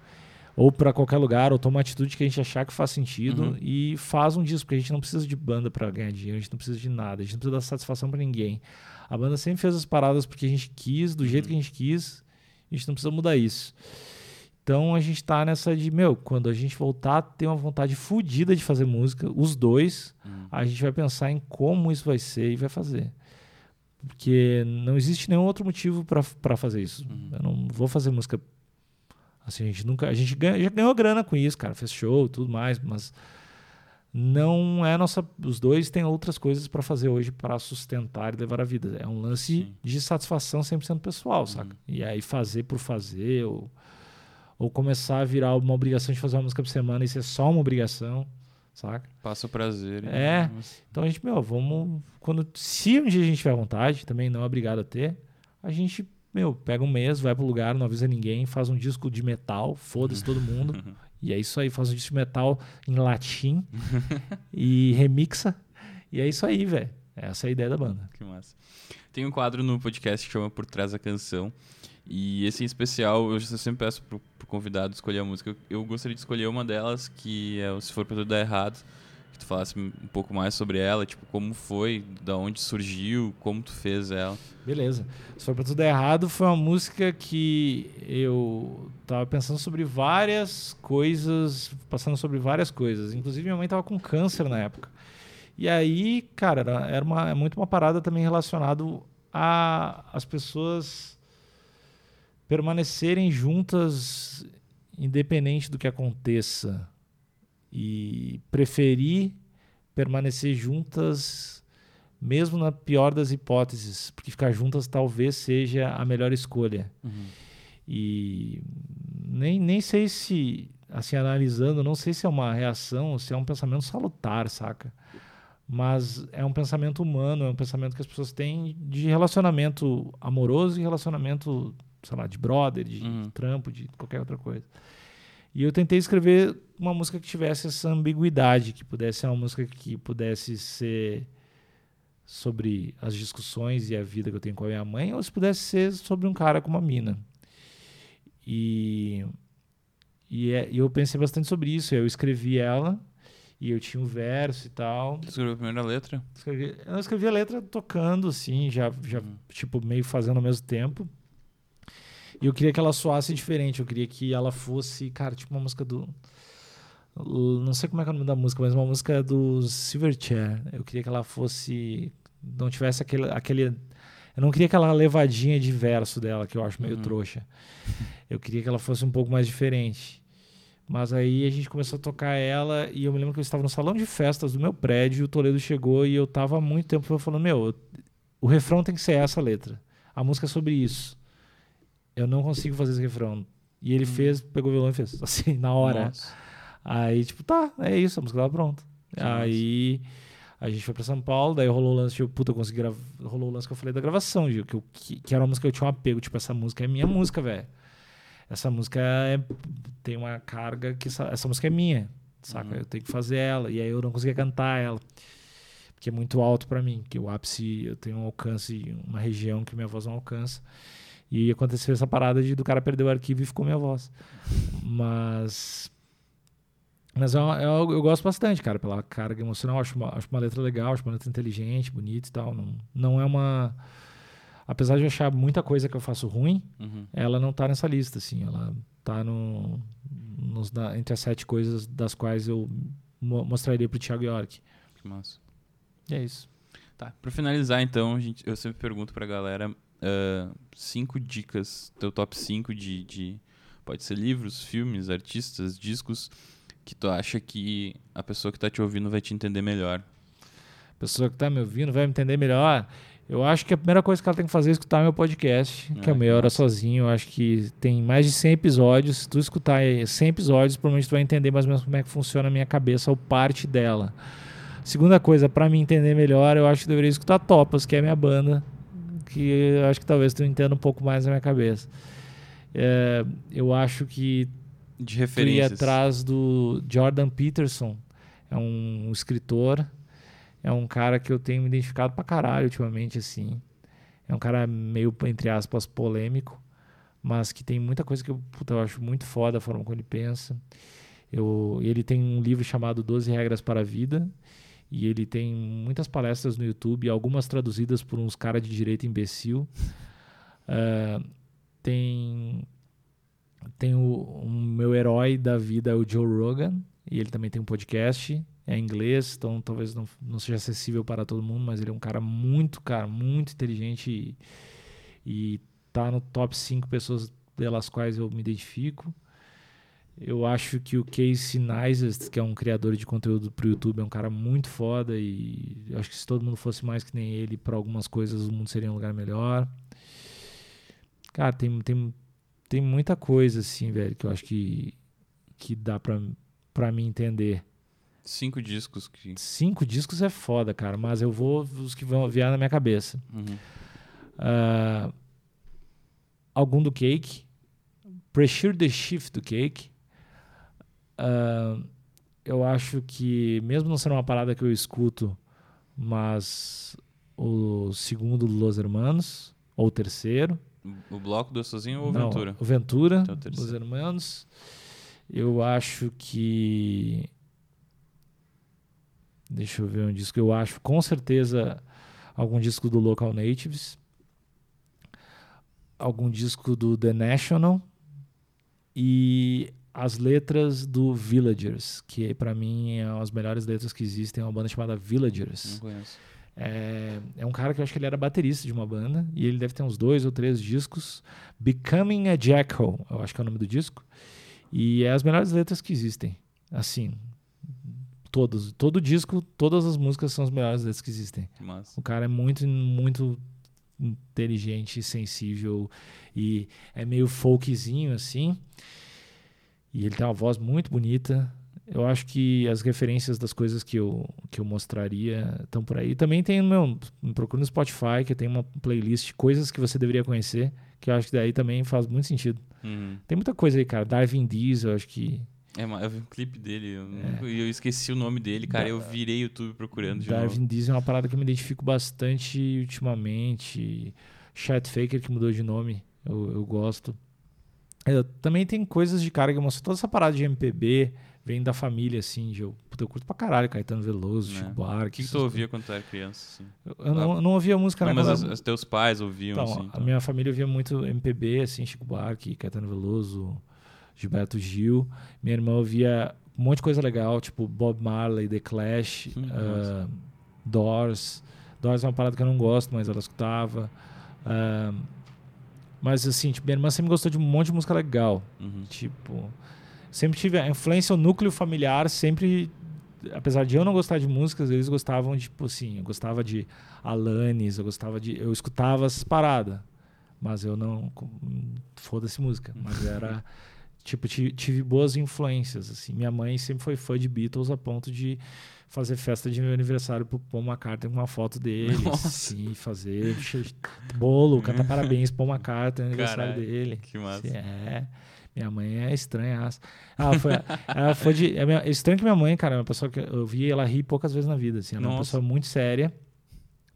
[SPEAKER 2] ou para qualquer lugar, ou toma uma atitude que a gente achar que faz sentido
[SPEAKER 1] Uhum.
[SPEAKER 2] e faz um disco, porque a gente não precisa de banda para ganhar dinheiro, a gente não precisa de nada, a gente não precisa dar satisfação para ninguém. A banda sempre fez as paradas porque a gente quis, do jeito
[SPEAKER 1] Uhum.
[SPEAKER 2] que a gente quis, a gente não precisa mudar isso. Então a gente tá nessa de, meu, quando a gente voltar a ter uma vontade fodida de fazer música, os dois,
[SPEAKER 1] Hum.
[SPEAKER 2] a gente vai pensar em como isso vai ser e vai fazer. Porque não existe nenhum outro motivo para fazer isso.
[SPEAKER 1] Uhum.
[SPEAKER 2] Eu não vou fazer música assim, a gente nunca, a gente ganha, já ganhou grana com isso, cara, fez show, tudo mais, mas não é nossa, os dois têm outras coisas para fazer hoje para sustentar e levar a vida. É um lance
[SPEAKER 1] Sim.
[SPEAKER 2] de satisfação 100% pessoal, saca? E aí fazer por fazer ou ou começar a virar uma obrigação de fazer uma música por semana e ser só uma obrigação, saca?
[SPEAKER 1] Passa o prazer.
[SPEAKER 2] É. Então a gente, meu, vamos. Quando, se um dia a gente tiver vontade, também não é obrigado a ter, a gente, meu, pega um mês, vai pro lugar, não avisa ninguém, faz um disco de metal, foda-se todo mundo. E é isso aí, faz um disco de metal em latim e remixa. E é isso aí, velho. Essa é a ideia da banda.
[SPEAKER 1] Que massa. Tem um quadro no podcast que chama Por Trás da Canção. E esse em especial, eu sempre peço pro, pro convidado escolher a música. Eu, eu gostaria de escolher uma delas, que é Se For Pra Tudo Dar Errado. Que tu falasse um pouco mais sobre ela, tipo, como foi, da onde surgiu, como tu fez ela.
[SPEAKER 2] Beleza. Se for pra tudo dar errado, foi uma música que eu tava pensando sobre várias coisas, passando sobre várias coisas. Inclusive, minha mãe tava com câncer na época. E aí, cara, era, uma, é muito uma parada também relacionado a as pessoas permanecerem juntas independente do que aconteça e preferir permanecer juntas mesmo na pior das hipóteses, porque ficar juntas talvez seja a melhor escolha. E nem, nem sei se, assim, analisando, não sei se é uma reação ou se é um pensamento salutar, saca? Mas é um pensamento humano, é um pensamento que as pessoas têm de relacionamento amoroso e relacionamento, sei lá, de brother, de
[SPEAKER 1] Uhum.
[SPEAKER 2] trampo, de qualquer outra coisa. E eu tentei escrever uma música que tivesse essa ambiguidade, que pudesse ser uma música que pudesse ser sobre as discussões e a vida que eu tenho com a minha mãe, ou se pudesse ser sobre um cara com uma mina. E, e, é- e eu pensei bastante sobre isso. Eu escrevi ela e eu tinha um verso e tal.
[SPEAKER 1] Tu escreveu a primeira letra?
[SPEAKER 2] Escrevi, eu escrevi a letra tocando, assim, já, já
[SPEAKER 1] Uhum.
[SPEAKER 2] tipo, meio fazendo ao mesmo tempo. E eu queria que ela soasse diferente. Eu queria que ela fosse, cara, tipo uma música do. Não sei como é que é o nome da música, mas uma música do Silverchair. Eu queria que ela fosse. Não tivesse aquele. aquele eu não queria aquela levadinha de verso dela, que eu acho meio
[SPEAKER 1] Uhum.
[SPEAKER 2] trouxa. Eu queria que ela fosse um pouco mais diferente. Mas aí a gente começou a tocar ela e eu me lembro que eu estava no salão de festas do meu prédio, o Toledo chegou e eu tava há muito tempo falando, meu, o refrão tem que ser essa letra. A música é sobre isso. Eu não consigo fazer esse refrão. E ele
[SPEAKER 1] Hum.
[SPEAKER 2] fez, pegou o violão e fez, assim, na hora.
[SPEAKER 1] Nossa.
[SPEAKER 2] Aí, tipo, tá, é isso, a música tava pronta.
[SPEAKER 1] Que
[SPEAKER 2] aí a gente foi pra São Paulo, daí rolou o lance, tipo, puta, eu consegui gravar. Rolou o lance que eu falei da gravação, Gil, que, eu, que, que era uma música que eu tinha um apego, tipo, essa música é minha música, velho. Essa música é, tem uma carga que essa, essa música é minha, saca?
[SPEAKER 1] Uhum.
[SPEAKER 2] Eu tenho que fazer ela, e aí eu não conseguia cantar ela. Porque é muito alto pra mim, que o ápice, eu tenho um alcance, uma região que minha voz não alcança. E aconteceu essa parada de do cara perder o arquivo e ficou minha voz. Mas. Mas é uma- é eu gosto bastante, cara, pela carga emocional. Acho uma, acho uma letra legal, acho uma letra inteligente, bonita e tal. Não, não é uma. Apesar de eu achar muita coisa que eu faço ruim,
[SPEAKER 1] Uhum.
[SPEAKER 2] ela não tá nessa lista, assim. Ela tá no, nos- na- entre as sete coisas das quais eu mo- mostraria pro Thiago York.
[SPEAKER 1] Que massa.
[SPEAKER 2] E é isso.
[SPEAKER 1] Tá, pra finalizar então, a gente, eu sempre pergunto pra galera ah, cinco dicas, teu top 5 de, de. Pode ser livros, filmes, artistas, discos, que tu acha que a pessoa que tá te ouvindo vai te entender melhor.
[SPEAKER 2] A pessoa que tá me ouvindo vai me entender melhor. Eu acho que a primeira coisa que ela tem que fazer é escutar meu podcast, que é
[SPEAKER 1] Ah,
[SPEAKER 2] o Meia
[SPEAKER 1] que
[SPEAKER 2] Hora. Sozinho. Eu acho que tem mais de 100 episódios. Se tu escutar aí 100 episódios, provavelmente tu vai entender mais ou menos como é que funciona a minha cabeça ou parte dela. Segunda coisa, pra me entender melhor, eu acho que deveria escutar Topas, que é a minha banda, que eu acho que talvez tu entenda um pouco mais na minha cabeça. É, eu acho que
[SPEAKER 1] De
[SPEAKER 2] tu
[SPEAKER 1] referências.
[SPEAKER 2] atrás do Jordan Peterson, é um escritor, é um cara que eu tenho me identificado pra caralho ultimamente, assim. É um cara meio, entre aspas, polêmico, mas que tem muita coisa que eu, puta, eu acho muito foda a forma como ele pensa. Eu, ele tem um livro chamado 12 Regras para a Vida, e ele tem muitas palestras no YouTube, algumas traduzidas por uns caras de direito imbecil. Ah, tem tem o, o meu herói da vida, o Joe Rogan, e ele também tem um podcast, é inglês, então talvez não, não seja acessível para todo mundo, mas ele é um cara muito, cara, muito inteligente e, e tá no top 5 pessoas pelas quais eu me identifico. Eu acho que o Casey Neistat, que é um criador de conteúdo pro YouTube, é um cara muito foda e eu acho que se todo mundo fosse mais que nem ele para algumas coisas, o mundo seria um lugar melhor. Cara, tem, tem, tem muita coisa assim, velho, que eu acho que, que dá pra, pra mim entender.
[SPEAKER 1] Cinco discos que.
[SPEAKER 2] Cinco discos é foda, cara, mas eu vou os que vão vier na minha cabeça.
[SPEAKER 1] Uhum.
[SPEAKER 2] Ah, algum do Cake, Pressure the Shift do Cake. Ah, eu acho que, mesmo não sendo uma parada que eu escuto, mas o segundo Los Hermanos, ou o terceiro.
[SPEAKER 1] O bloco do Sozinho ou o
[SPEAKER 2] Não,
[SPEAKER 1] Ventura?
[SPEAKER 2] O Ventura,
[SPEAKER 1] Então, o.
[SPEAKER 2] Los Hermanos. Eu acho que. Deixa eu ver um disco. Eu acho, com certeza, algum disco do Local Natives. Algum disco do The National. E as letras do Villagers, que pra mim é as melhores letras que existem. É uma banda chamada Villagers.
[SPEAKER 1] Não conheço.
[SPEAKER 2] É, é um cara que eu acho que ele era baterista de uma banda e ele deve ter uns dois ou três discos. Becoming a Jackal, eu acho que é o nome do disco. E é as melhores letras que existem. Assim, todos, todo disco, todas as músicas são as melhores letras que existem.
[SPEAKER 1] Massa.
[SPEAKER 2] O cara é muito, muito inteligente, sensível e é meio folkzinho assim. E ele tem uma voz muito bonita. Eu acho que as referências das coisas que eu, que eu mostraria estão por aí. Também tem no meu. Me procura no Spotify, que tem uma playlist de coisas que você deveria conhecer, que eu acho que daí também faz muito sentido.
[SPEAKER 1] Uhum.
[SPEAKER 2] Tem muita coisa aí, cara. Darwin Diesel, eu acho que.
[SPEAKER 1] É, mas eu vi um clipe dele eu, e eu esqueci o nome dele, cara. Eu virei YouTube procurando de
[SPEAKER 2] Darwin
[SPEAKER 1] novo.
[SPEAKER 2] Diesel é uma parada que eu me identifico bastante ultimamente. Chat Faker, que mudou de nome, eu, eu gosto. Eu, também tem coisas de cara que mostram toda essa parada de MPB, vem da família, assim, de eu, puta, eu curto pra caralho Caetano Veloso? Chico
[SPEAKER 1] O
[SPEAKER 2] Buarque.
[SPEAKER 1] que, que
[SPEAKER 2] essas
[SPEAKER 1] tu ouvia
[SPEAKER 2] coisas.
[SPEAKER 1] quando tu era criança? Assim?
[SPEAKER 2] Eu, eu não, não ouvia música,
[SPEAKER 1] Não, mas
[SPEAKER 2] quando
[SPEAKER 1] os, os teus pais ouviam,
[SPEAKER 2] Então,
[SPEAKER 1] assim.
[SPEAKER 2] a minha família ouvia muito MPB, assim, Chico Buarque, Caetano Veloso, Gilberto Gil. Minha irmã ouvia um monte de coisa legal, tipo Bob Marley, The Clash,
[SPEAKER 1] Hum,
[SPEAKER 2] ah, Doors. Doors é uma parada que eu não gosto, mas ela escutava. Ah, mas assim, tipo, minha irmã sempre gostou de um monte de música legal.
[SPEAKER 1] Uhum.
[SPEAKER 2] Tipo, sempre tive a influência, o núcleo familiar sempre. Apesar de eu não gostar de músicas, eles gostavam, de, tipo assim, eu gostava de Alanis, eu gostava de. Eu escutava essas paradas. Mas eu não. Foda-se música. Mas era. Tipo, ti- tive boas influências, assim. Minha mãe sempre foi fã de Beatles a ponto de fazer festa de meu aniversário pro Paul McCartney com uma foto dele.
[SPEAKER 1] Nossa.
[SPEAKER 2] Assim, fazer bolo, cantar parabéns pro Paul McCartney no aniversário
[SPEAKER 1] Caralho,
[SPEAKER 2] dele.
[SPEAKER 1] Que massa.
[SPEAKER 2] Sim, É. Minha mãe é estranha. Ela foi, ela foi de. É, minha- é estranho que minha mãe, cara, é uma pessoa que eu vi ela rir poucas vezes na vida. Assim, ela é uma
[SPEAKER 1] Nossa.
[SPEAKER 2] pessoa muito séria.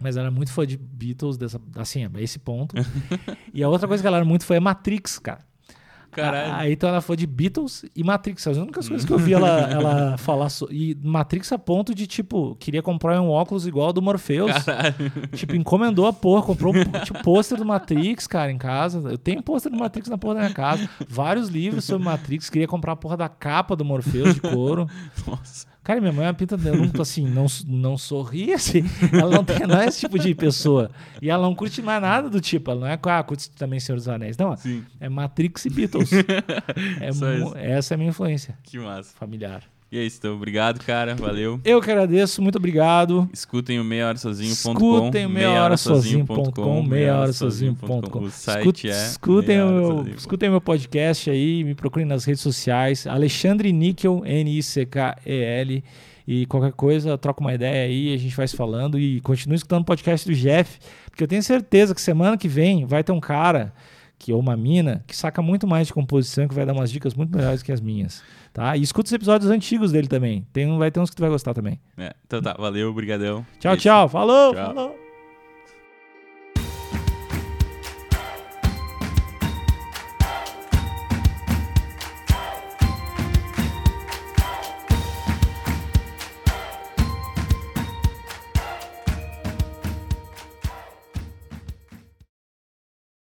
[SPEAKER 2] Mas ela é muito fã de Beatles, dessa, assim, a esse ponto. e a outra coisa que ela era muito fã é Matrix, cara.
[SPEAKER 1] Caralho.
[SPEAKER 2] Aí então ela foi de Beatles e Matrix. As únicas coisas que eu vi ela, ela falar. So... E Matrix a ponto de, tipo, queria comprar um óculos igual ao do Morpheus.
[SPEAKER 1] Caralho.
[SPEAKER 2] Tipo, encomendou a porra, comprou um tipo, pôster do Matrix, cara, em casa. Eu tenho pôster do Matrix na porra da minha casa. Vários livros sobre Matrix. Queria comprar a porra da capa do Morpheus de couro.
[SPEAKER 1] Nossa.
[SPEAKER 2] Cara, minha mãe é uma pinta de não, assim, não, não sorri, assim. Ela não, tem, não é esse tipo de pessoa. E ela não curte mais nada do tipo. Ela não é, ah, curte também Senhor dos Anéis. Não,
[SPEAKER 1] Sim.
[SPEAKER 2] é Matrix e Beatles. É essa é a minha influência
[SPEAKER 1] Que massa.
[SPEAKER 2] familiar.
[SPEAKER 1] E é isso, então. Obrigado, cara. Valeu.
[SPEAKER 2] Eu que agradeço, muito obrigado.
[SPEAKER 1] Escutem o meia hora sozinho.com.
[SPEAKER 2] Escutem o meia hora sozinho.com, meia hora sozinho.com.
[SPEAKER 1] O site é
[SPEAKER 2] o escutem o meu podcast aí, me procurem nas redes sociais. Alexandre Níquel, N-I-C-K-E-L. E qualquer coisa, troca uma ideia aí, a gente vai se falando. E continue escutando o podcast do Jeff, porque eu tenho certeza que semana que vem vai ter um cara, que ou uma mina, que saca muito mais de composição, que vai dar umas dicas muito melhores que as minhas. Tá? E escuta os episódios antigos dele também. Tem, um- vai ter uns que tu vai gostar também.
[SPEAKER 1] É, então tá, valeu, brigadão.
[SPEAKER 2] Tchau,
[SPEAKER 1] É
[SPEAKER 2] tchau. Falou,
[SPEAKER 1] Tchau.
[SPEAKER 2] falou.